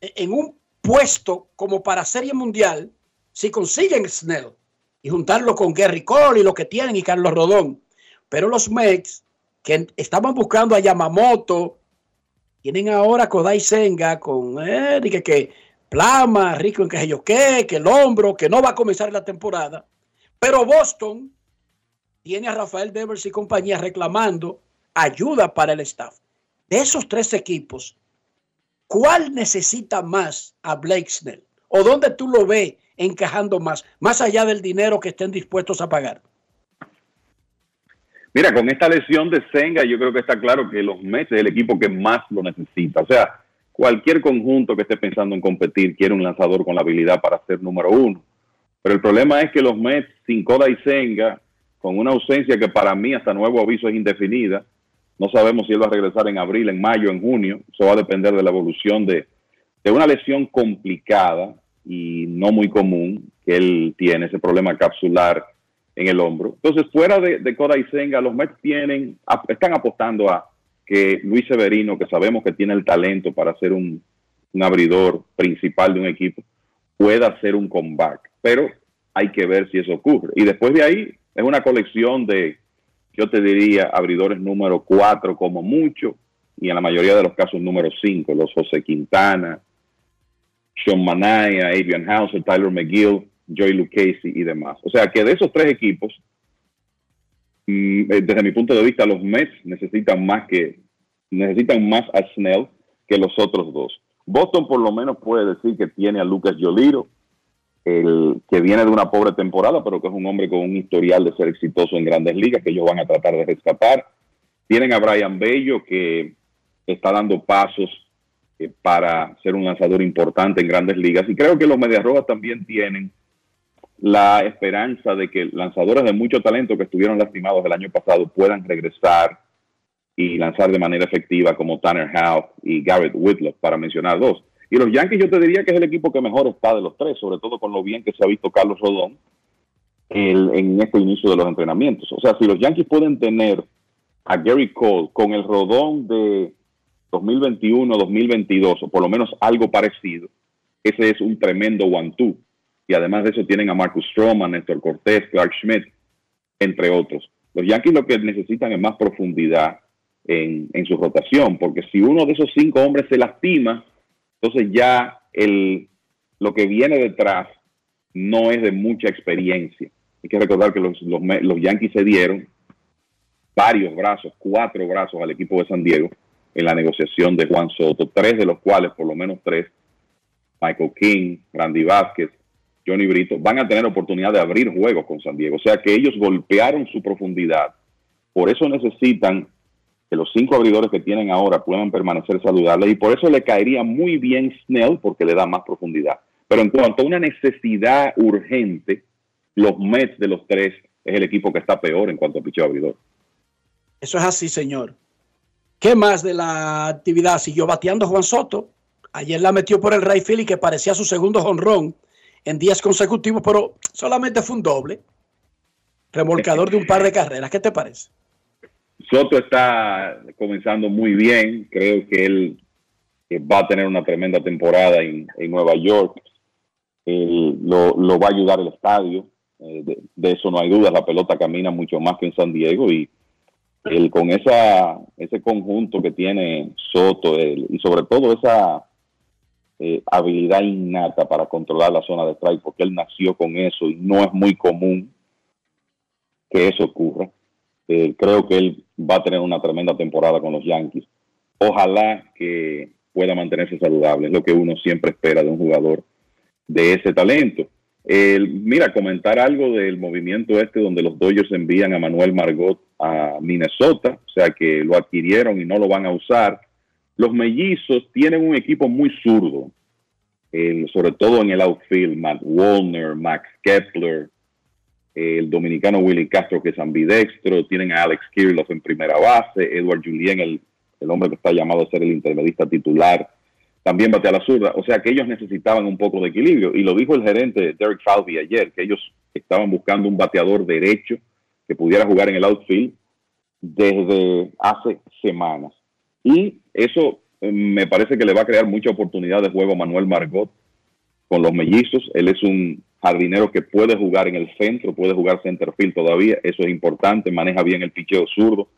en un puesto como para Serie Mundial si consiguen Snell y juntarlo con Gary Cole y lo que tienen y Carlos Rodón. Pero los Mets que estaban buscando a Yamamoto, tienen ahora Kodai Senga con eh, que, que Plama, rico en que yo qué, que el hombro, que no va a comenzar la temporada. Pero Boston tiene a Rafael Devers y compañía reclamando ayuda para el staff. De esos tres equipos, ¿cuál necesita más a Blake Snell? ¿O dónde tú lo ves encajando más, más allá del dinero que estén dispuestos a pagar? Mira, con esta lesión de Senga, yo creo que está claro que los Mets es el equipo que más lo necesita. O sea, cualquier conjunto que esté pensando en competir quiere un lanzador con la habilidad para ser número uno. Pero el problema es que los Mets, sin Coda y Senga, con una ausencia que para mí hasta nuevo aviso es indefinida, no sabemos si él va a regresar en abril, en mayo, en junio. Eso va a depender de la evolución de, de una lesión complicada y no muy común que él tiene, ese problema capsular en el hombro. Entonces, fuera de, de y Senga, los Mets tienen, están apostando a que Luis Severino, que sabemos que tiene el talento para ser un, abridor principal de un equipo, pueda hacer un comeback. Pero hay que ver si eso ocurre. Y después de ahí, es una colección de, yo te diría, abridores número 4 como mucho, y en la mayoría de los casos número 5, los José Quintana, Sean Manaya, Adrian Hauser, Tyler McGill, Joey Lucchesi y demás. O sea que de esos tres equipos, mm, eh, desde mi punto de vista, los Mets necesitan más que necesitan más a Snell que los otros dos. Boston por lo menos puede decir que tiene a Lucas Yoliro, el que viene de una pobre temporada, pero que es un hombre con un historial de ser exitoso en grandes ligas, que ellos van a tratar de rescatar. Tienen a Brian Bello, que está dando pasos eh, para ser un lanzador importante en grandes ligas. Y creo que los Medias Rojas también tienen la esperanza de que lanzadores de mucho talento que estuvieron lastimados el año pasado puedan regresar y lanzar de manera efectiva como Tanner Howe y Garrett Whitlock, para mencionar dos. Y los Yankees yo te diría que es el equipo que mejor está de los tres, sobre todo con lo bien que se ha visto Carlos Rodón el, en este inicio de los entrenamientos. O sea, si los Yankees pueden tener a Gary Cole con el Rodón de 2021-2022, o por lo menos algo parecido, ese es un tremendo one-two. Y además de eso tienen a Marcus Stroman, Néstor Cortés, Clark Schmidt, entre otros. Los Yankees lo que necesitan es más profundidad en, en su rotación, porque si uno de esos cinco hombres se lastima, entonces ya el, lo que viene detrás no es de mucha experiencia. Hay que recordar que los, los, los Yankees se dieron varios brazos, cuatro brazos al equipo de San Diego en la negociación de Juan Soto, tres de los cuales, por lo menos tres, Michael King, Randy Vázquez, Johnny Brito, van a tener oportunidad de abrir juegos con San Diego. O sea que ellos golpearon su profundidad. Por eso necesitan que los cinco abridores que tienen ahora puedan permanecer saludables y por eso le caería muy bien Snell porque le da más profundidad. Pero en cuanto a una necesidad urgente, los Mets de los tres es el equipo que está peor en cuanto a picheo abridor. Eso es así, señor. ¿Qué más de la actividad? Siguió bateando Juan Soto. Ayer la metió por el right field y que parecía su segundo jonrón en días consecutivos, pero solamente fue un doble. Remolcador de un par de carreras. ¿Qué te parece? Soto está comenzando muy bien. Creo que él va a tener una tremenda temporada en, en Nueva York. Eh, lo, lo, va a ayudar el estadio. Eh, de, eso no hay duda. La pelota camina mucho más que en San Diego y él, con esa, ese conjunto que tiene Soto y sobre todo esa eh, habilidad innata para controlar la zona de strike, porque él nació con eso y no es muy común que eso ocurra. Eh, creo que él va a tener una tremenda temporada con los Yankees. Ojalá que pueda mantenerse saludable, es lo que uno siempre espera de un jugador de ese talento. Eh, mira, comentar algo del movimiento este donde los Dodgers envían a Manuel Margot a Minnesota, o sea que lo adquirieron y no lo van a usar. Los mellizos tienen un equipo muy zurdo, sobre todo en el outfield, Matt Warner, Max Kepler, el dominicano Willy Castro, que es ambidextro, tienen a Alex Kirilov en primera base, Edward Julien, el, el hombre que está llamado a ser el intermedista titular, también batea la zurda. O sea que ellos necesitaban un poco de equilibrio. Y lo dijo el gerente Derek Falvey ayer, que ellos estaban buscando un bateador derecho que pudiera jugar en el outfield desde hace semanas. Y eso eh, me parece que le va a crear mucha oportunidad de juego a Manuel Margot con los mellizos. Él es un jardinero que puede jugar en el centro, puede jugar center field todavía. Eso es importante. Maneja bien el picheo zurdo,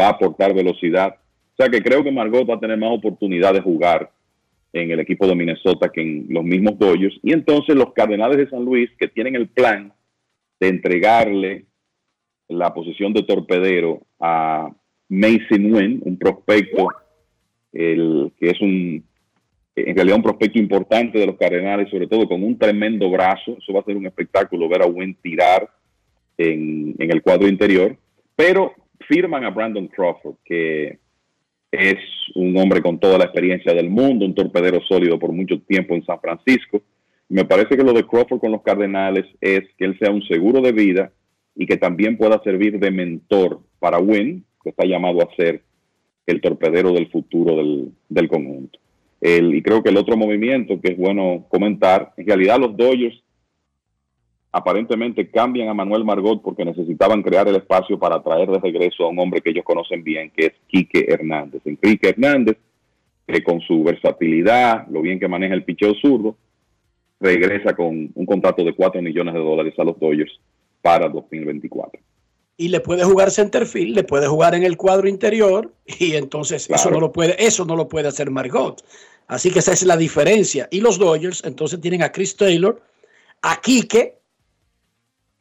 va a aportar velocidad. O sea que creo que Margot va a tener más oportunidad de jugar en el equipo de Minnesota que en los mismos Dodgers. Y entonces los Cardenales de San Luis, que tienen el plan de entregarle la posición de torpedero a Mason Wynn, un prospecto el, que es un en realidad un prospecto importante de los Cardenales, sobre todo con un tremendo brazo. Eso va a ser un espectáculo ver a Wynn tirar en, en el cuadro interior. Pero firman a Brandon Crawford, que es un hombre con toda la experiencia del mundo, un torpedero sólido por mucho tiempo en San Francisco. Me parece que lo de Crawford con los Cardenales es que él sea un seguro de vida y que también pueda servir de mentor para Wynn, que está llamado a ser el torpedero del futuro del, conjunto. El, y creo que el otro movimiento que es bueno comentar, en realidad los Dodgers aparentemente cambian a Manuel Margot porque necesitaban crear el espacio para traer de regreso a un hombre que ellos conocen bien, que es Quique Hernández. En Quique Hernández, que con su versatilidad, lo bien que maneja el picheo zurdo, regresa con un contrato de 4 millones de dólares a los Dodgers para 2024. Y le puede jugar centerfield, le puede jugar en el cuadro interior y entonces claro. eso no lo puede, eso no lo puede hacer Margot. Así que esa es la diferencia. Y los Dodgers entonces tienen a Chris Taylor, a Quique,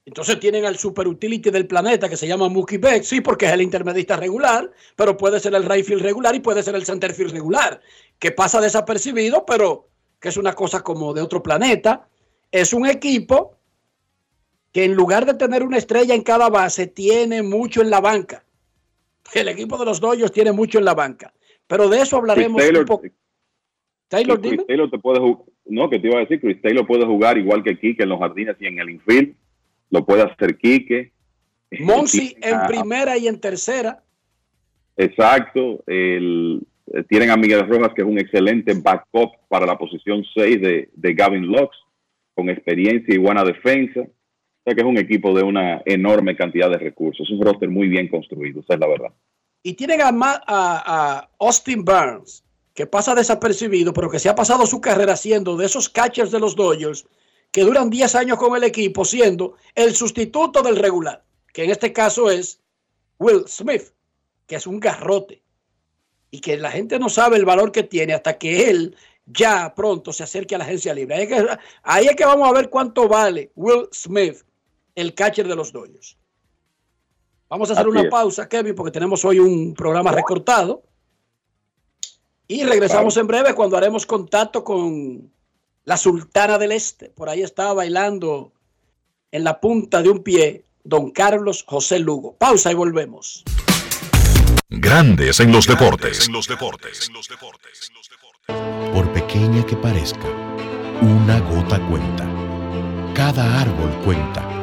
entonces tienen al super utility del planeta que se llama Mookie Beck, sí, porque es el intermedista regular, pero puede ser el right field regular y puede ser el center field regular, que pasa desapercibido, pero que es una cosa como de otro planeta. Es un equipo que en lugar de tener una estrella en cada base, tiene mucho en la banca. El equipo de los Dodgers tiene mucho en la banca. Pero de eso hablaremos Taylor, un poco. Taylor, Chris dime. Taylor te puede no, que te iba a decir, Chris Taylor puede jugar igual que Kike en los jardines y en el infield lo puede hacer Quique. Monsi en primera y en tercera. Exacto. El, tienen a Miguel Rojas, que es un excelente backup para la posición 6 de, de Gavin Lux, con experiencia y buena defensa. O sea que es un equipo de una enorme cantidad de recursos. Es un roster muy bien construido, esa es la verdad. Y tienen a, a, a Austin Burns, que pasa desapercibido, pero que se ha pasado su carrera siendo de esos catchers de los Dodgers que duran 10 años con el equipo siendo el sustituto del regular, que en este caso es Will Smith, que es un garrote y que la gente no sabe el valor que tiene hasta que él ya pronto se acerque a la agencia libre. Ahí ahí es que vamos a ver cuánto vale Will Smith, el catcher de los Dodgers. Vamos a hacer Así una es. pausa, Kevin, porque tenemos hoy un programa recortado. Y regresamos en breve cuando haremos contacto con la Sultana del Este. Por ahí estaba bailando en la punta de un pie don Carlos José Lugo. Pausa y volvemos. Grandes en los deportes. Por pequeña que parezca, una gota cuenta. Cada árbol cuenta.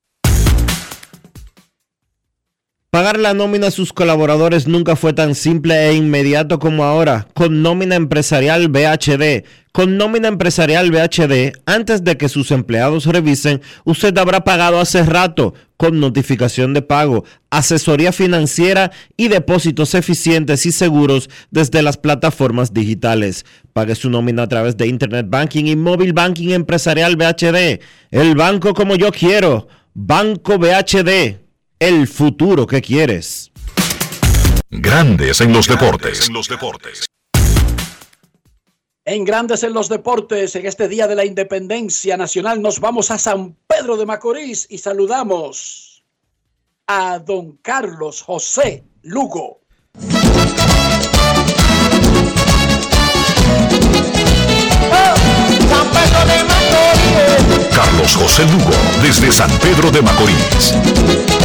Pagar la nómina a sus colaboradores nunca fue tan simple e inmediato como ahora. Con nómina empresarial BHD. Con nómina empresarial BHD, antes de que sus empleados revisen, usted habrá pagado hace rato con notificación de pago, asesoría financiera y depósitos eficientes y seguros desde las plataformas digitales. Pague su nómina a través de Internet Banking y Móvil Banking Empresarial BHD. El banco como yo quiero. Banco BHD el futuro que quieres. Grandes en los deportes. En los deportes. En Grandes en los Deportes, en este Día de la Independencia Nacional, nos vamos a San Pedro de Macorís y saludamos a don Carlos José Lugo. Carlos José Lugo, desde San Pedro de Macorís.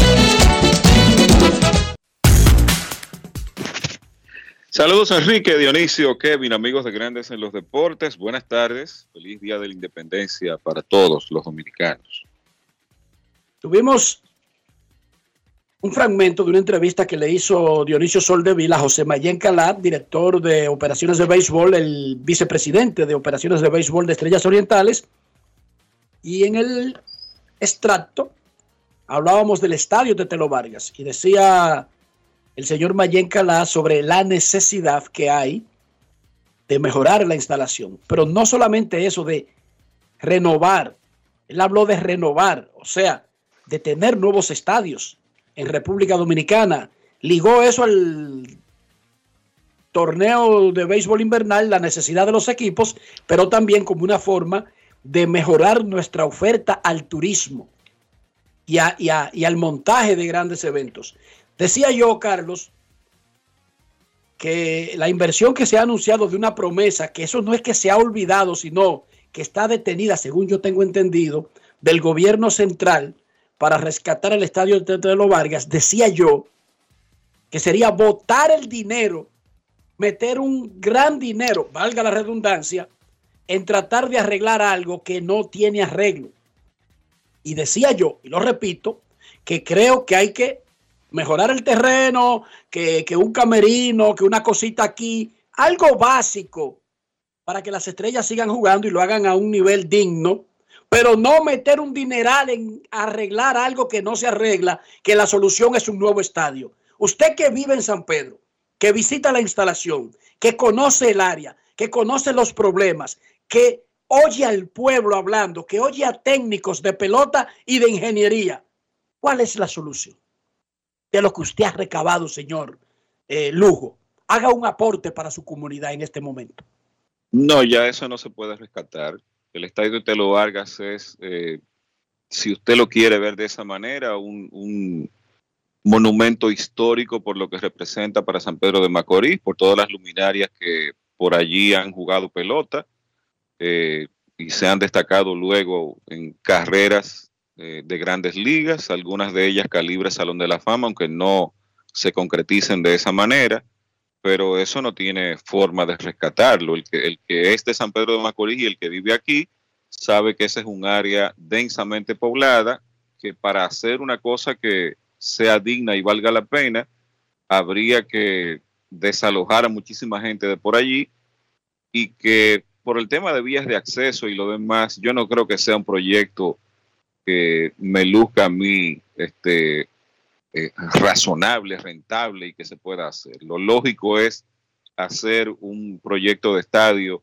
Saludos Enrique, Dionisio, Kevin, amigos de Grandes en los Deportes. Buenas tardes. Feliz Día de la Independencia para todos los dominicanos. Tuvimos un fragmento de una entrevista que le hizo Dionisio Soldevila a José Mayen Calat, director de operaciones de béisbol, el vicepresidente de operaciones de béisbol de Estrellas Orientales. Y en el extracto hablábamos del estadio de Telo Vargas y decía el señor Mayen Calá sobre la necesidad que hay de mejorar la instalación. Pero no solamente eso de renovar, él habló de renovar, o sea, de tener nuevos estadios en República Dominicana. Ligó eso al torneo de béisbol invernal, la necesidad de los equipos, pero también como una forma de mejorar nuestra oferta al turismo y, y al montaje de grandes eventos. Decía yo, Carlos, que la inversión que se ha anunciado de una promesa, que eso no es que se ha olvidado, sino que está detenida, según yo tengo entendido, del gobierno central para rescatar el estadio de Tetelo Vargas, decía yo que sería botar el dinero, meter un gran dinero, valga la redundancia, en tratar de arreglar algo que no tiene arreglo. Y decía yo, y lo repito, que creo que hay que mejorar el terreno, que, que un camerino, que una cosita aquí, algo básico para que las estrellas sigan jugando y lo hagan a un nivel digno, pero no meter un dineral en arreglar algo que no se arregla, que la solución es un nuevo estadio. Usted que vive en San Pedro, que visita la instalación, que conoce el área, que conoce los problemas, que oye al pueblo hablando, que oye a técnicos de pelota y de ingeniería, ¿cuál es la solución? De lo que usted ha recabado, señor eh, Lujo, haga un aporte para su comunidad en este momento. No, ya eso no se puede rescatar. El estadio de Telo Vargas es, eh, si usted lo quiere ver de esa manera, un, un, monumento histórico por lo que representa para San Pedro de Macorís, por todas las luminarias que por allí han jugado pelota eh, y se han destacado luego en carreras eh, de grandes ligas, algunas de ellas calibre Salón de la Fama, aunque no se concreticen de esa manera pero eso no tiene forma de rescatarlo. El que, el que es de San Pedro de Macorís y el que vive aquí sabe que esa es un área densamente poblada, que para hacer una cosa que sea digna y valga la pena, habría que desalojar a muchísima gente de por allí y que por el tema de vías de acceso y lo demás, yo no creo que sea un proyecto que me luzca a mí este, eh, razonable, rentable y que se pueda hacer. Lo lógico es hacer un proyecto de estadio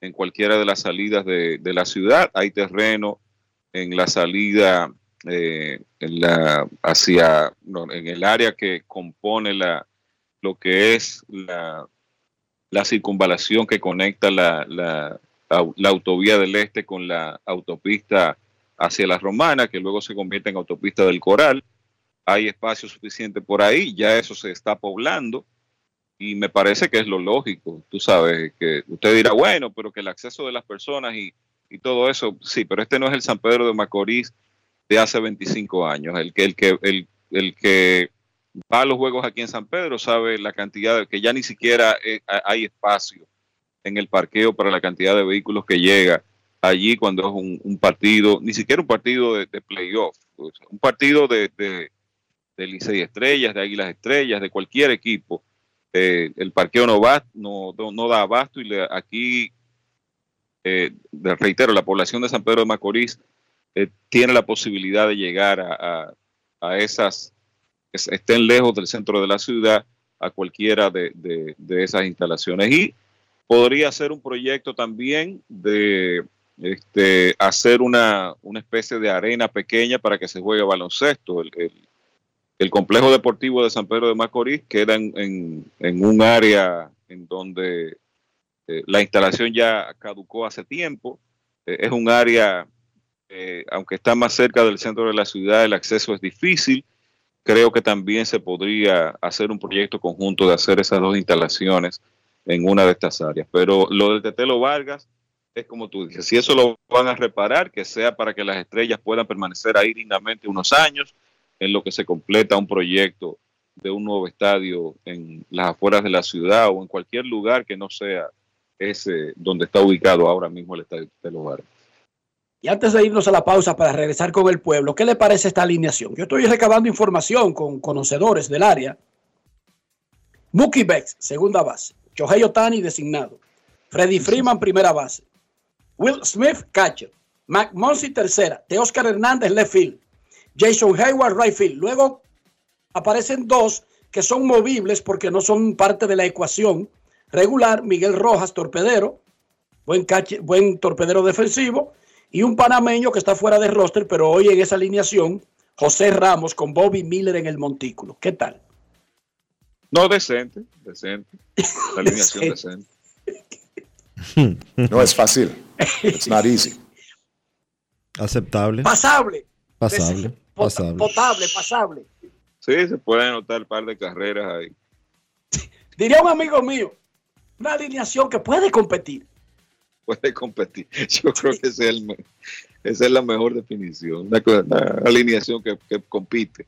en cualquiera de las salidas de, de la ciudad. Hay terreno en la salida eh, en la, hacia en el área que compone la, lo que es la, la circunvalación que conecta la, la, la, autovía del este con la autopista hacia la Romana, que luego se convierte en autopista del Coral. Hay espacio suficiente por ahí, ya eso se está poblando y me parece que es lo lógico, tú sabes, que usted dirá, bueno, pero que el acceso de las personas y, y todo eso, sí, pero este no es el San Pedro de Macorís de hace 25 años, el que, el que, el, el que va a los juegos aquí en San Pedro sabe la cantidad de que ya ni siquiera eh, hay espacio en el parqueo para la cantidad de vehículos que llega allí cuando es un, partido, ni siquiera un partido de, playoff, un partido de, de de Licey Estrellas, de Águilas Estrellas, de cualquier equipo. Eh, el parqueo no, va, no, no, da abasto y aquí, eh, reitero, la población de San Pedro de Macorís eh, tiene la posibilidad de llegar a, a, esas, estén lejos del centro de la ciudad, a cualquiera de, de, de esas instalaciones. Y podría ser un proyecto también de este, hacer una, una especie de arena pequeña para que se juegue baloncesto. El, el, el complejo deportivo de San Pedro de Macorís queda en, en, en un área en donde eh, la instalación ya caducó hace tiempo. Eh, es un área, eh, aunque está más cerca del centro de la ciudad, el acceso es difícil. Creo que también se podría hacer un proyecto conjunto de hacer esas dos instalaciones en una de estas áreas. Pero lo del Tetelo Vargas es como tú dices, si eso lo van a reparar, que sea para que las estrellas puedan permanecer ahí dignamente unos años en lo que se completa un proyecto de un nuevo estadio en las afueras de la ciudad o en cualquier lugar que no sea ese donde está ubicado ahora mismo el estadio de los Vargas. Y antes de irnos a la pausa para regresar con el pueblo, ¿qué le parece esta alineación? Yo estoy recabando información con conocedores del área. Mookie Bex, segunda base. Shohei Otani, designado. Freddy Freeman, primera base. Will Smith, catcher. McMonsi, tercera. De Oscar Hernández, left field. Jason Hayward, right field. Luego aparecen dos que son movibles porque no son parte de la ecuación regular. Miguel Rojas, torpedero, buen torpedero defensivo. Y un panameño que está fuera de roster, pero hoy en esa alineación, José Ramos con Bobby Miller en el montículo. ¿Qué tal? No, decente, decente. La alineación decente. No es fácil. It's not easy. Aceptable. Pasable. Pasable. Pasable. Potable, pasable. Sí, se pueden anotar un par de carreras ahí. Diría un amigo mío, una alineación que puede competir. puede competir. Yo creo que es el esa es la mejor definición, una, alineación que, que compite.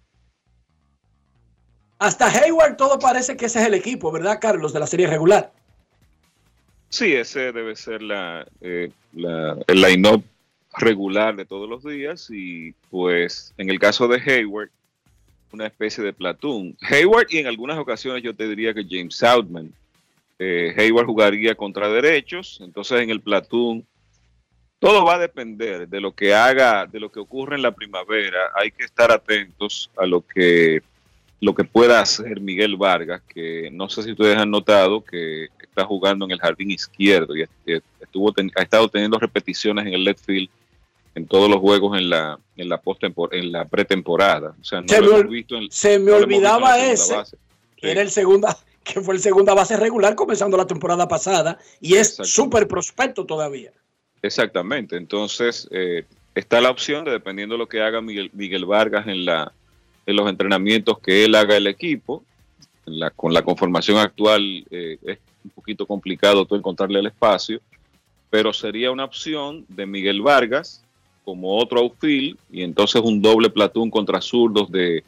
Hasta Hayward todo parece que ese es el equipo, ¿verdad, Carlos, de la serie regular? Sí, ese debe ser la, eh, la- el line-up regular de todos los días y pues en el caso de Hayward, una especie de platoon. Hayward y en algunas ocasiones yo te diría que James Southman. Eh, Hayward jugaría contra derechos, entonces en el platoon todo va a depender de lo que haga, de lo que ocurre en la primavera. Hay que estar atentos a lo que lo que pueda hacer Miguel Vargas, que no sé si ustedes han notado que está jugando en el jardín izquierdo y est- estuvo ha estado teniendo repeticiones en el left field en todos los juegos en la en la posttempor- en la pretemporada. O sea, no Se me visto en- Se me no olvidaba ese, base. era el segunda, que fue el segunda base regular comenzando la temporada pasada y es súper prospecto todavía. Exactamente. Entonces, eh, está la opción de, dependiendo de lo que haga Miguel, Miguel Vargas en, la, en los entrenamientos que él haga el equipo, la- con la conformación actual eh, es un poquito complicado tú encontrarle el espacio, pero sería una opción de Miguel Vargas como otro outfield y entonces un doble platoon contra zurdos de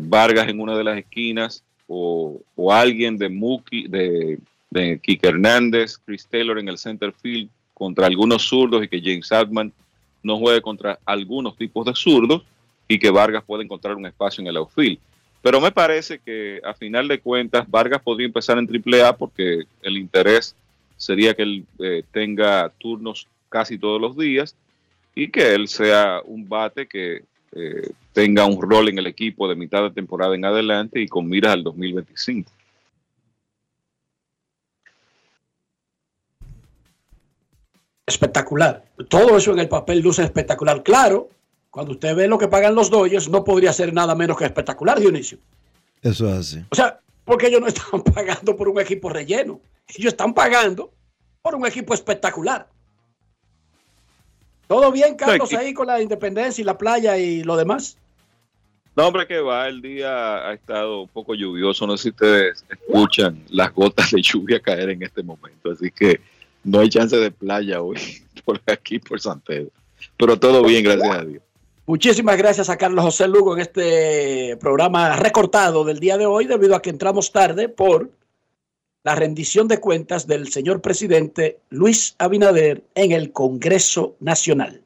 Vargas en una de las esquinas o, o alguien de Muki, de, de Kike Hernández, Chris Taylor en el center field contra algunos zurdos y que James Hartman no juegue contra algunos tipos de zurdos y que Vargas pueda encontrar un espacio en el outfield. Pero me parece que a final de cuentas Vargas podría empezar en AAA porque el interés sería que él eh, tenga turnos casi todos los días y que él sea un bate que eh, tenga un rol en el equipo de mitad de temporada en adelante y con miras al 2025. Espectacular. Todo eso en el papel luce espectacular. Claro, cuando usted ve lo que pagan los Dodgers, no podría ser nada menos que espectacular, Dionisio. Eso es así. O sea, porque ellos no están pagando por un equipo relleno. Ellos están pagando por un equipo espectacular. ¿Todo bien, Carlos, ahí con la independencia y la playa y lo demás? No, hombre, que va, el día ha estado un poco lluvioso, no sé si ustedes escuchan las gotas de lluvia caer en este momento, así que no hay chance de playa hoy por aquí, por San Pedro. Pero todo bien, gracias a Dios. Muchísimas gracias a Carlos José Lugo en este programa recortado del día de hoy, debido a que entramos tarde por la rendición de cuentas del señor presidente Luis Abinader en el Congreso Nacional.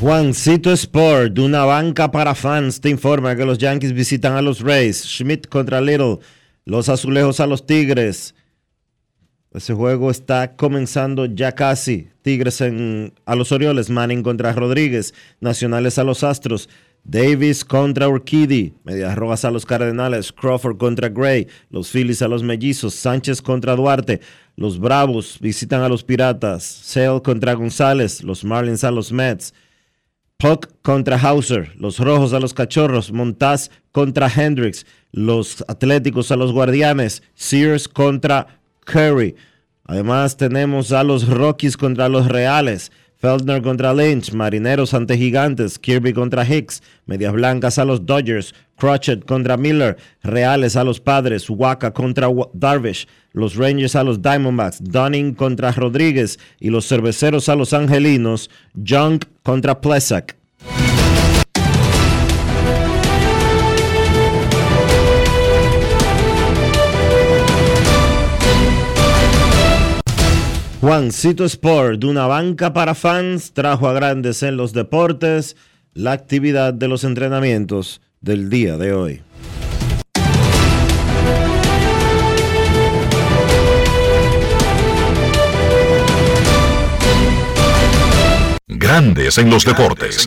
Juancito Sport, una banca para fans, te informa que los Yankees visitan a los Rays, Schmidt contra Little, los Azulejos a los Tigres. Ese juego está comenzando ya casi. Tigres en, a los Orioles, Manning contra Rodríguez, Nacionales a los Astros, Davis contra Urquidy, Medias Rojas a los Cardenales, Crawford contra Gray, los Phillies a los Mellizos, Sánchez contra Duarte, los Bravos visitan a los Piratas, Sale contra González, los Marlins a los Mets, Puck contra Hauser, los Rojos a los Cachorros, Montaz contra Hendricks, los Atléticos a los Guardianes, Sears contra Curry. Además tenemos a los Rockies contra los Reales, Feldner contra Lynch, Marineros ante Gigantes, Kirby contra Hicks, Medias Blancas a los Dodgers, Crotchet contra Miller, Reales a los Padres, Waka contra Darvish, los Rangers a los Diamondbacks, Dunning contra Rodríguez y los Cerveceros a los Angelinos, Young contra Plesak. Juancito Sport, de una banca para fans, trajo a grandes en los deportes la actividad de los entrenamientos del día de hoy. Grandes en los deportes.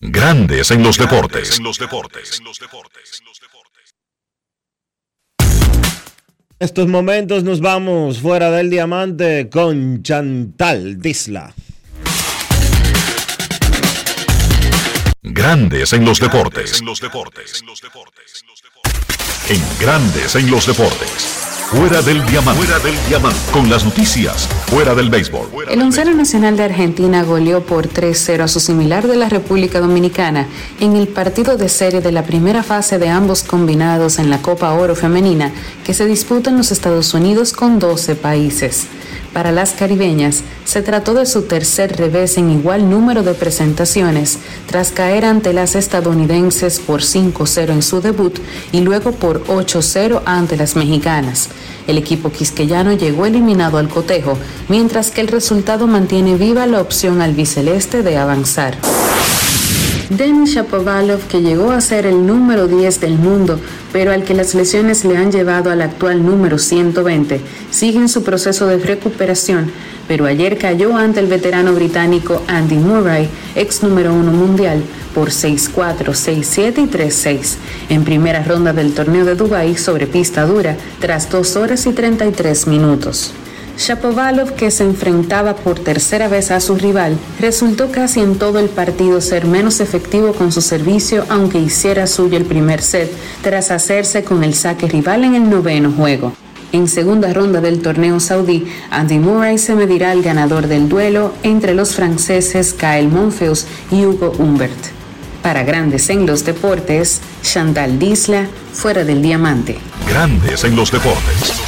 Grandes en los deportes. En estos momentos nos vamos fuera del diamante con Chantal Disla. Grandes en los deportes. En Grandes en los deportes. Fuera del diamante. Fuera del diamante. Con las noticias. Fuera del béisbol. El onceno nacional de Argentina goleó por 3-0 a su similar de la República Dominicana en el partido de serie de la primera fase de ambos combinados en la Copa Oro Femenina que se disputa en los Estados Unidos con 12 países. Para las caribeñas, se trató de su tercer revés en igual número de presentaciones, tras caer ante las estadounidenses por 5-0 en su debut y luego por 8-0 ante las mexicanas. El equipo quisqueyano llegó eliminado al cotejo, mientras que el resultado mantiene viva la opción albiceleste de avanzar. Denis Shapovalov, que llegó a ser el número 10 del mundo, pero al que las lesiones le han llevado al actual número 120, sigue en su proceso de recuperación, pero ayer cayó ante el veterano británico Andy Murray, ex número 1 mundial, por 6-4, 6-7 y 3-6, en primera ronda del torneo de Dubái sobre pista dura, tras 2 horas y 33 minutos. Shapovalov, que se enfrentaba por tercera vez a su rival, resultó casi en todo el partido ser menos efectivo con su servicio, aunque hiciera suyo el primer set, tras hacerse con el saque rival en el noveno juego. En segunda ronda del torneo saudí, Andy Murray se medirá al ganador del duelo entre los franceses Kyle Monfils y Hugo Humbert. Para Grandes en los Deportes, Chantal Disla, fuera del diamante. Grandes en los deportes.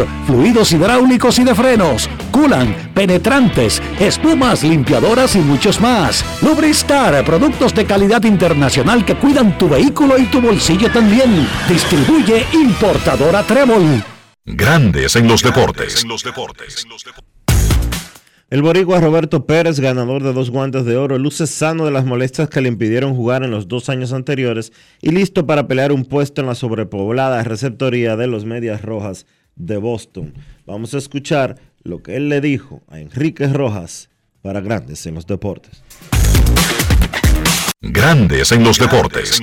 fluidos hidráulicos y de frenos, culan, penetrantes, espumas, limpiadoras y muchos más. Lubristar, productos de calidad internacional que cuidan tu vehículo y tu bolsillo también. Distribuye importadora Trébol. Grandes en los deportes. El boricua Roberto Pérez, ganador de dos guantes de oro, luce sano de las molestias que le impidieron jugar en los dos años anteriores y listo para pelear un puesto en la sobrepoblada receptoría de los Medias Rojas de Boston. Vamos a escuchar lo que él le dijo a Enrique Rojas para Grandes en los Deportes. Grandes en los deportes.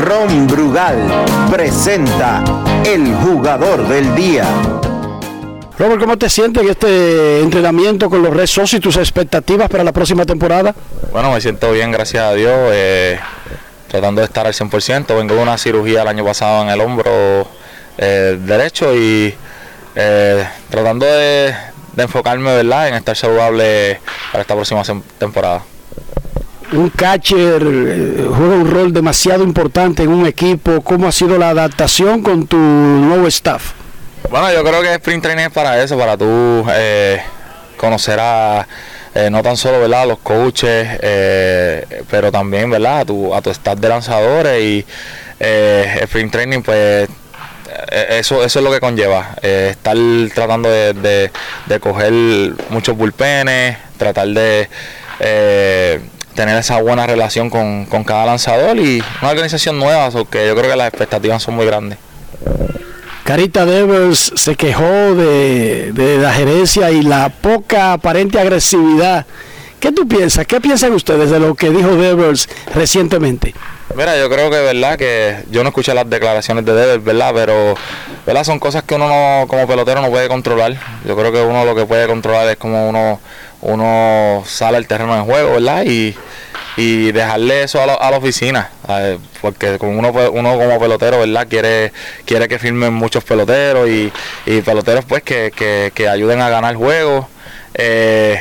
Ron Brugal presenta el jugador del día. Robert, ¿cómo te sientes en este entrenamiento con los Red Sox y tus expectativas para la próxima temporada? Bueno, me siento bien, gracias a Dios. Eh, tratando de estar al 100%. Vengo de una cirugía el año pasado en el hombro eh, derecho y eh, tratando de, de, enfocarme ¿verdad? en estar saludable para esta próxima temporada. Un catcher eh, juega un rol demasiado importante en un equipo. ¿Cómo ha sido la adaptación con tu nuevo staff? Bueno, yo creo que Sprint Training es para eso, para tú conocer a eh, no tan solo ¿verdad? a los coaches, eh, pero también ¿verdad? A, tu, a tu staff de lanzadores y eh, sprint training, pues eso, eso es lo que conlleva, estar tratando de, de, coger muchos bullpenes, tratar de tener esa buena relación con, con cada lanzador y una organización nueva, porque yo creo que las expectativas son muy grandes. Carita Devers se quejó de, la gerencia y la poca aparente agresividad. ¿Qué tú piensas? ¿Qué piensan ustedes de lo que dijo Devers recientemente? Mira, yo creo que verdad que yo no escuché las declaraciones de Devers, ¿verdad? Pero ¿verdad? Son cosas que uno no, como pelotero no puede controlar. Yo creo que uno lo que puede controlar es como uno, uno sale al terreno de juego, ¿verdad? Y, y dejarle eso a, la oficina, porque uno, uno como pelotero, ¿verdad? Quiere, quiere que firmen muchos peloteros y, peloteros pues que, que, ayuden a ganar juegos. Eh,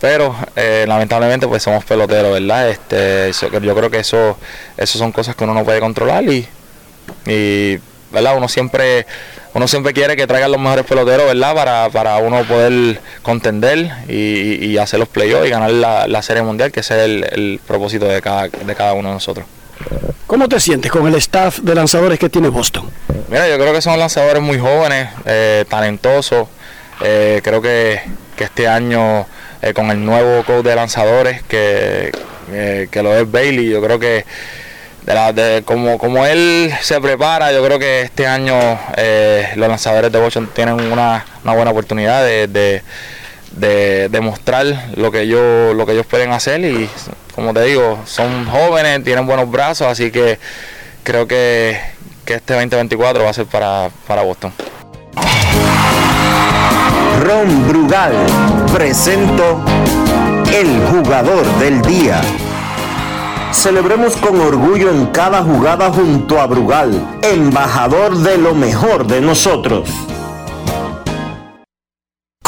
pero eh, lamentablemente pues somos peloteros, ¿verdad? Este, yo creo que eso, eso son cosas que uno no puede controlar y, y ¿verdad? Uno siempre uno siempre quiere que traigan los mejores peloteros, ¿verdad? Para, para uno poder contender y, hacer los playoffs y ganar la, Serie Mundial, que ese es el, propósito de cada, de cada uno de nosotros. ¿Cómo te sientes con el staff de lanzadores que tiene Boston? Mira, yo creo que son lanzadores muy jóvenes, eh, talentosos. Eh, creo que, este año eh, con el nuevo coach de lanzadores que, que lo es Bailey, yo creo que de, de como, como él se prepara, yo creo que este año eh, los lanzadores de Boston tienen una, buena oportunidad de, de, demostrar lo que ellos, lo que ellos pueden hacer y como te digo, son jóvenes, tienen buenos brazos, así que creo que, que este 2024 va a ser para, para Boston. Ron Brugal presento el jugador del día. Celebremos con orgullo en cada jugada junto a Brugal, embajador de lo mejor de nosotros.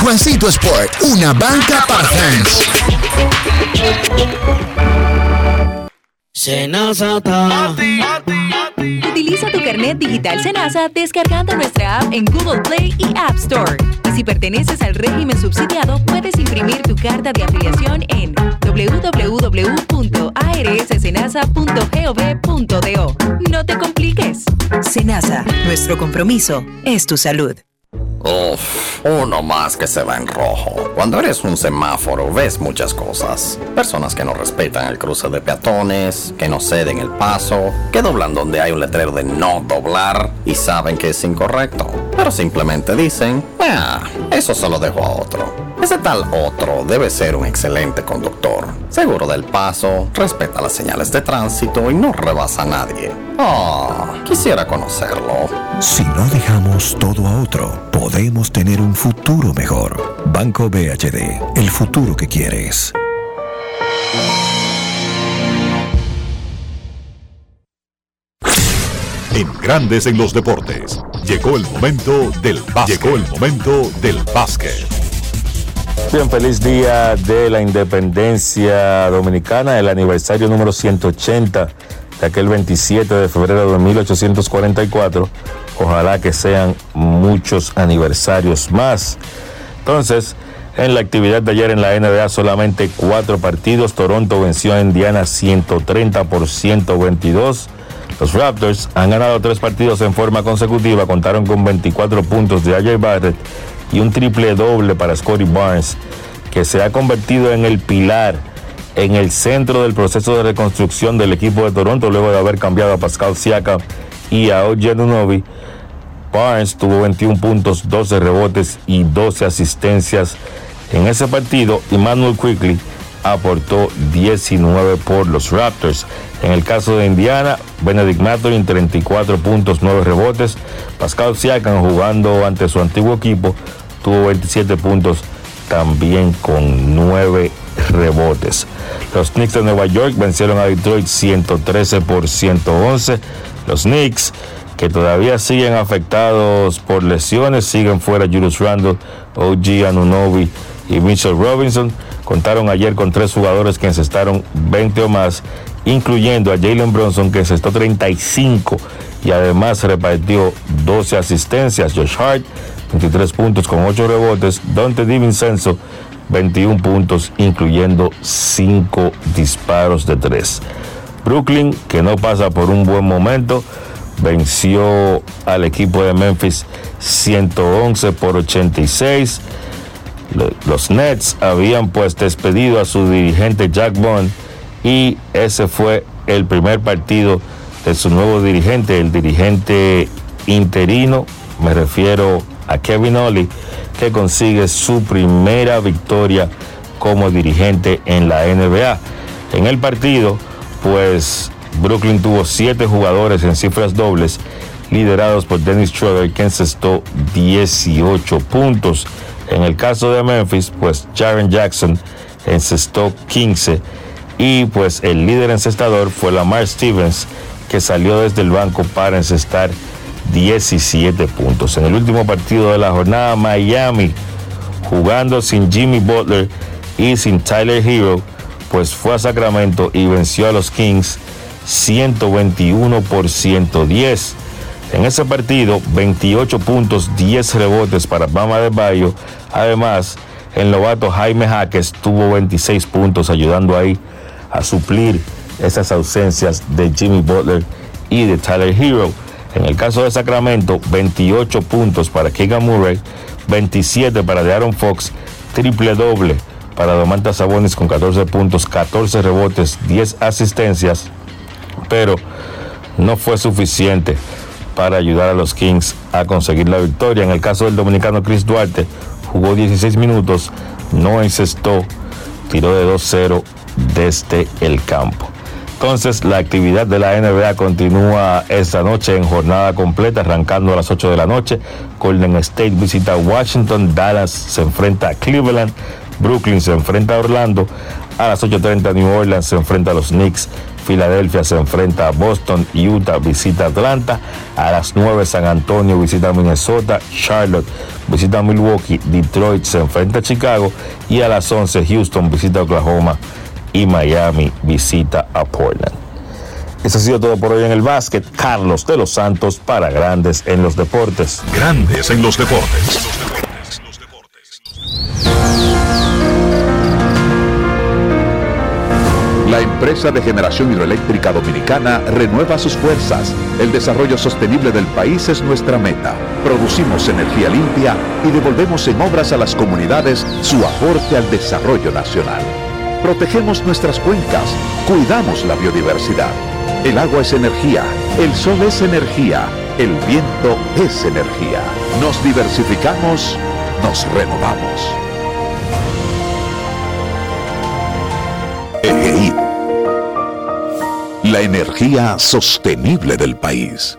Juancito Sport, una banca para fans. Utiliza tu carnet digital Senasa descargando nuestra app en Google Play y App Store. Y si perteneces al régimen subsidiado, puedes imprimir tu carta de afiliación en www.arssenasa.gov.do. No te compliques. Senasa, nuestro compromiso es tu salud. Uf, uno más que se va en rojo. Cuando eres un semáforo ves muchas cosas. Personas que no respetan el cruce de peatones, que no ceden el paso, que doblan donde hay un letrero de no doblar y saben que es incorrecto. Pero simplemente dicen, ah, eso se lo dejo a otro. Ese tal otro debe ser un excelente conductor, seguro del paso, respeta las señales de tránsito y no rebasa a nadie. Ah, quisiera conocerlo. Si no dejamos todo a otro, podemos tener un futuro mejor. Banco BHD, el futuro que quieres. En Grandes en los Deportes, llegó el momento del básquet. Llegó el momento del básquet. Bien, feliz día de la independencia dominicana, el aniversario número 180 de aquel 27 de febrero de 1844. Ojalá que sean muchos aniversarios más. Entonces, en la actividad de ayer en la NBA solamente cuatro partidos. Toronto venció a Indiana 130 por 122. Los Raptors han ganado tres partidos en forma consecutiva. Contaron con 24 puntos de AJ Barrett y un triple doble para Scotty Barnes, que se ha convertido en el pilar, en el centro del proceso de reconstrucción del equipo de Toronto luego de haber cambiado a Pascal Siakam y a OG Anunoby. Barnes tuvo 21 puntos, 12 rebotes y 12 asistencias en ese partido y Manuel Quickly aportó 19 por los Raptors. En el caso de Indiana, Benedict Mathurin 34 puntos, 9 rebotes. Pascal Siakam jugando ante su antiguo equipo tuvo 27 puntos también con 9 rebotes. Los Knicks de Nueva York vencieron a Detroit 113 por 111. Los Knicks, que todavía siguen afectados por lesiones, siguen fuera Julius Randle, OG Anunobi y Mitchell Robinson. Contaron ayer con tres jugadores que encestaron 20 o más, incluyendo a Jalen Bronson que encestó 35 y además repartió 12 asistencias. Josh Hart 23 puntos con 8 rebotes. Dante DiVincenzo, 21 puntos, incluyendo 5 disparos de 3. Brooklyn, que no pasa por un buen momento, venció al equipo de Memphis 111 por 86. Los Nets habían pues despedido a su dirigente Jack Bond y ese fue el primer partido de su nuevo dirigente, el dirigente interino, me refiero a Kevin Ollie, que consigue su primera victoria como dirigente en la NBA. En el partido, pues Brooklyn tuvo siete jugadores en cifras dobles, liderados por Dennis Schroeder, que encestó 18 puntos. En el caso de Memphis, pues Jaren Jackson encestó 15 y pues el líder encestador fue Lamar Stevens, que salió desde el banco para encestar 17 puntos. En el último partido de la jornada, Miami, jugando sin Jimmy Butler y sin Tyler Hero, pues fue a Sacramento y venció a los Kings 121 por 110. En ese partido, 28 puntos, 10 rebotes para Bama de Bayo. Además, el novato Jaime Jaques tuvo 26 puntos, ayudando ahí a suplir esas ausencias de Jimmy Butler y de Tyler Hero. En el caso de Sacramento, 28 puntos para Keegan Murray, 27 para Aaron Fox, triple doble para Domantas Sabonis con 14 puntos, 14 rebotes, 10 asistencias, pero no fue suficiente para ayudar a los Kings a conseguir la victoria. En el caso del dominicano Chris Duarte, jugó 16 minutos, no encestó, tiró de 2-0 desde el campo. Entonces, la actividad de la NBA continúa esta noche en jornada completa, arrancando a las 8 de la noche. Golden State visita Washington, Dallas se enfrenta a Cleveland, Brooklyn se enfrenta a Orlando, a las 8.30 New Orleans se enfrenta a los Knicks, Filadelfia se enfrenta a Boston, Utah visita Atlanta, a las 9 San Antonio visita Minnesota, Charlotte visita Milwaukee, Detroit se enfrenta a Chicago. Y a las 11 Houston visita Oklahoma y Miami visita a Portland. Eso ha sido todo por hoy en el básquet. Carlos de los Santos para Grandes en los Deportes. Grandes en los Deportes. La empresa de generación hidroeléctrica dominicana renueva sus fuerzas. El desarrollo sostenible del país es nuestra meta. Producimos energía limpia y devolvemos en obras a las comunidades su aporte al desarrollo nacional. Protegemos nuestras cuencas, cuidamos la biodiversidad. El agua es energía, el sol es energía, el viento es energía. Nos diversificamos, nos renovamos. La energía sostenible del país.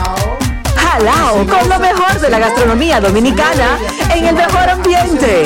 Con lo mejor de la gastronomía dominicana en el mejor ambiente.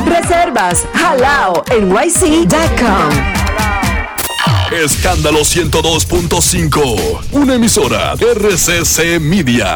Reservas Jalao NYC.com. Escándalo 102.5. Una emisora RCC Media.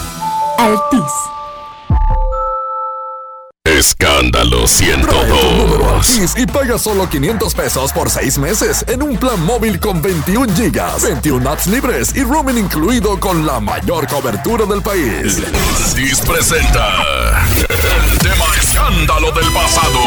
Altis. Escándalo 102. Altis y paga solo 500 pesos por 6 meses en un plan móvil con 21 gigas, 21 apps libres y roaming incluido con la mayor cobertura del país. Altis presenta el tema escándalo del pasado.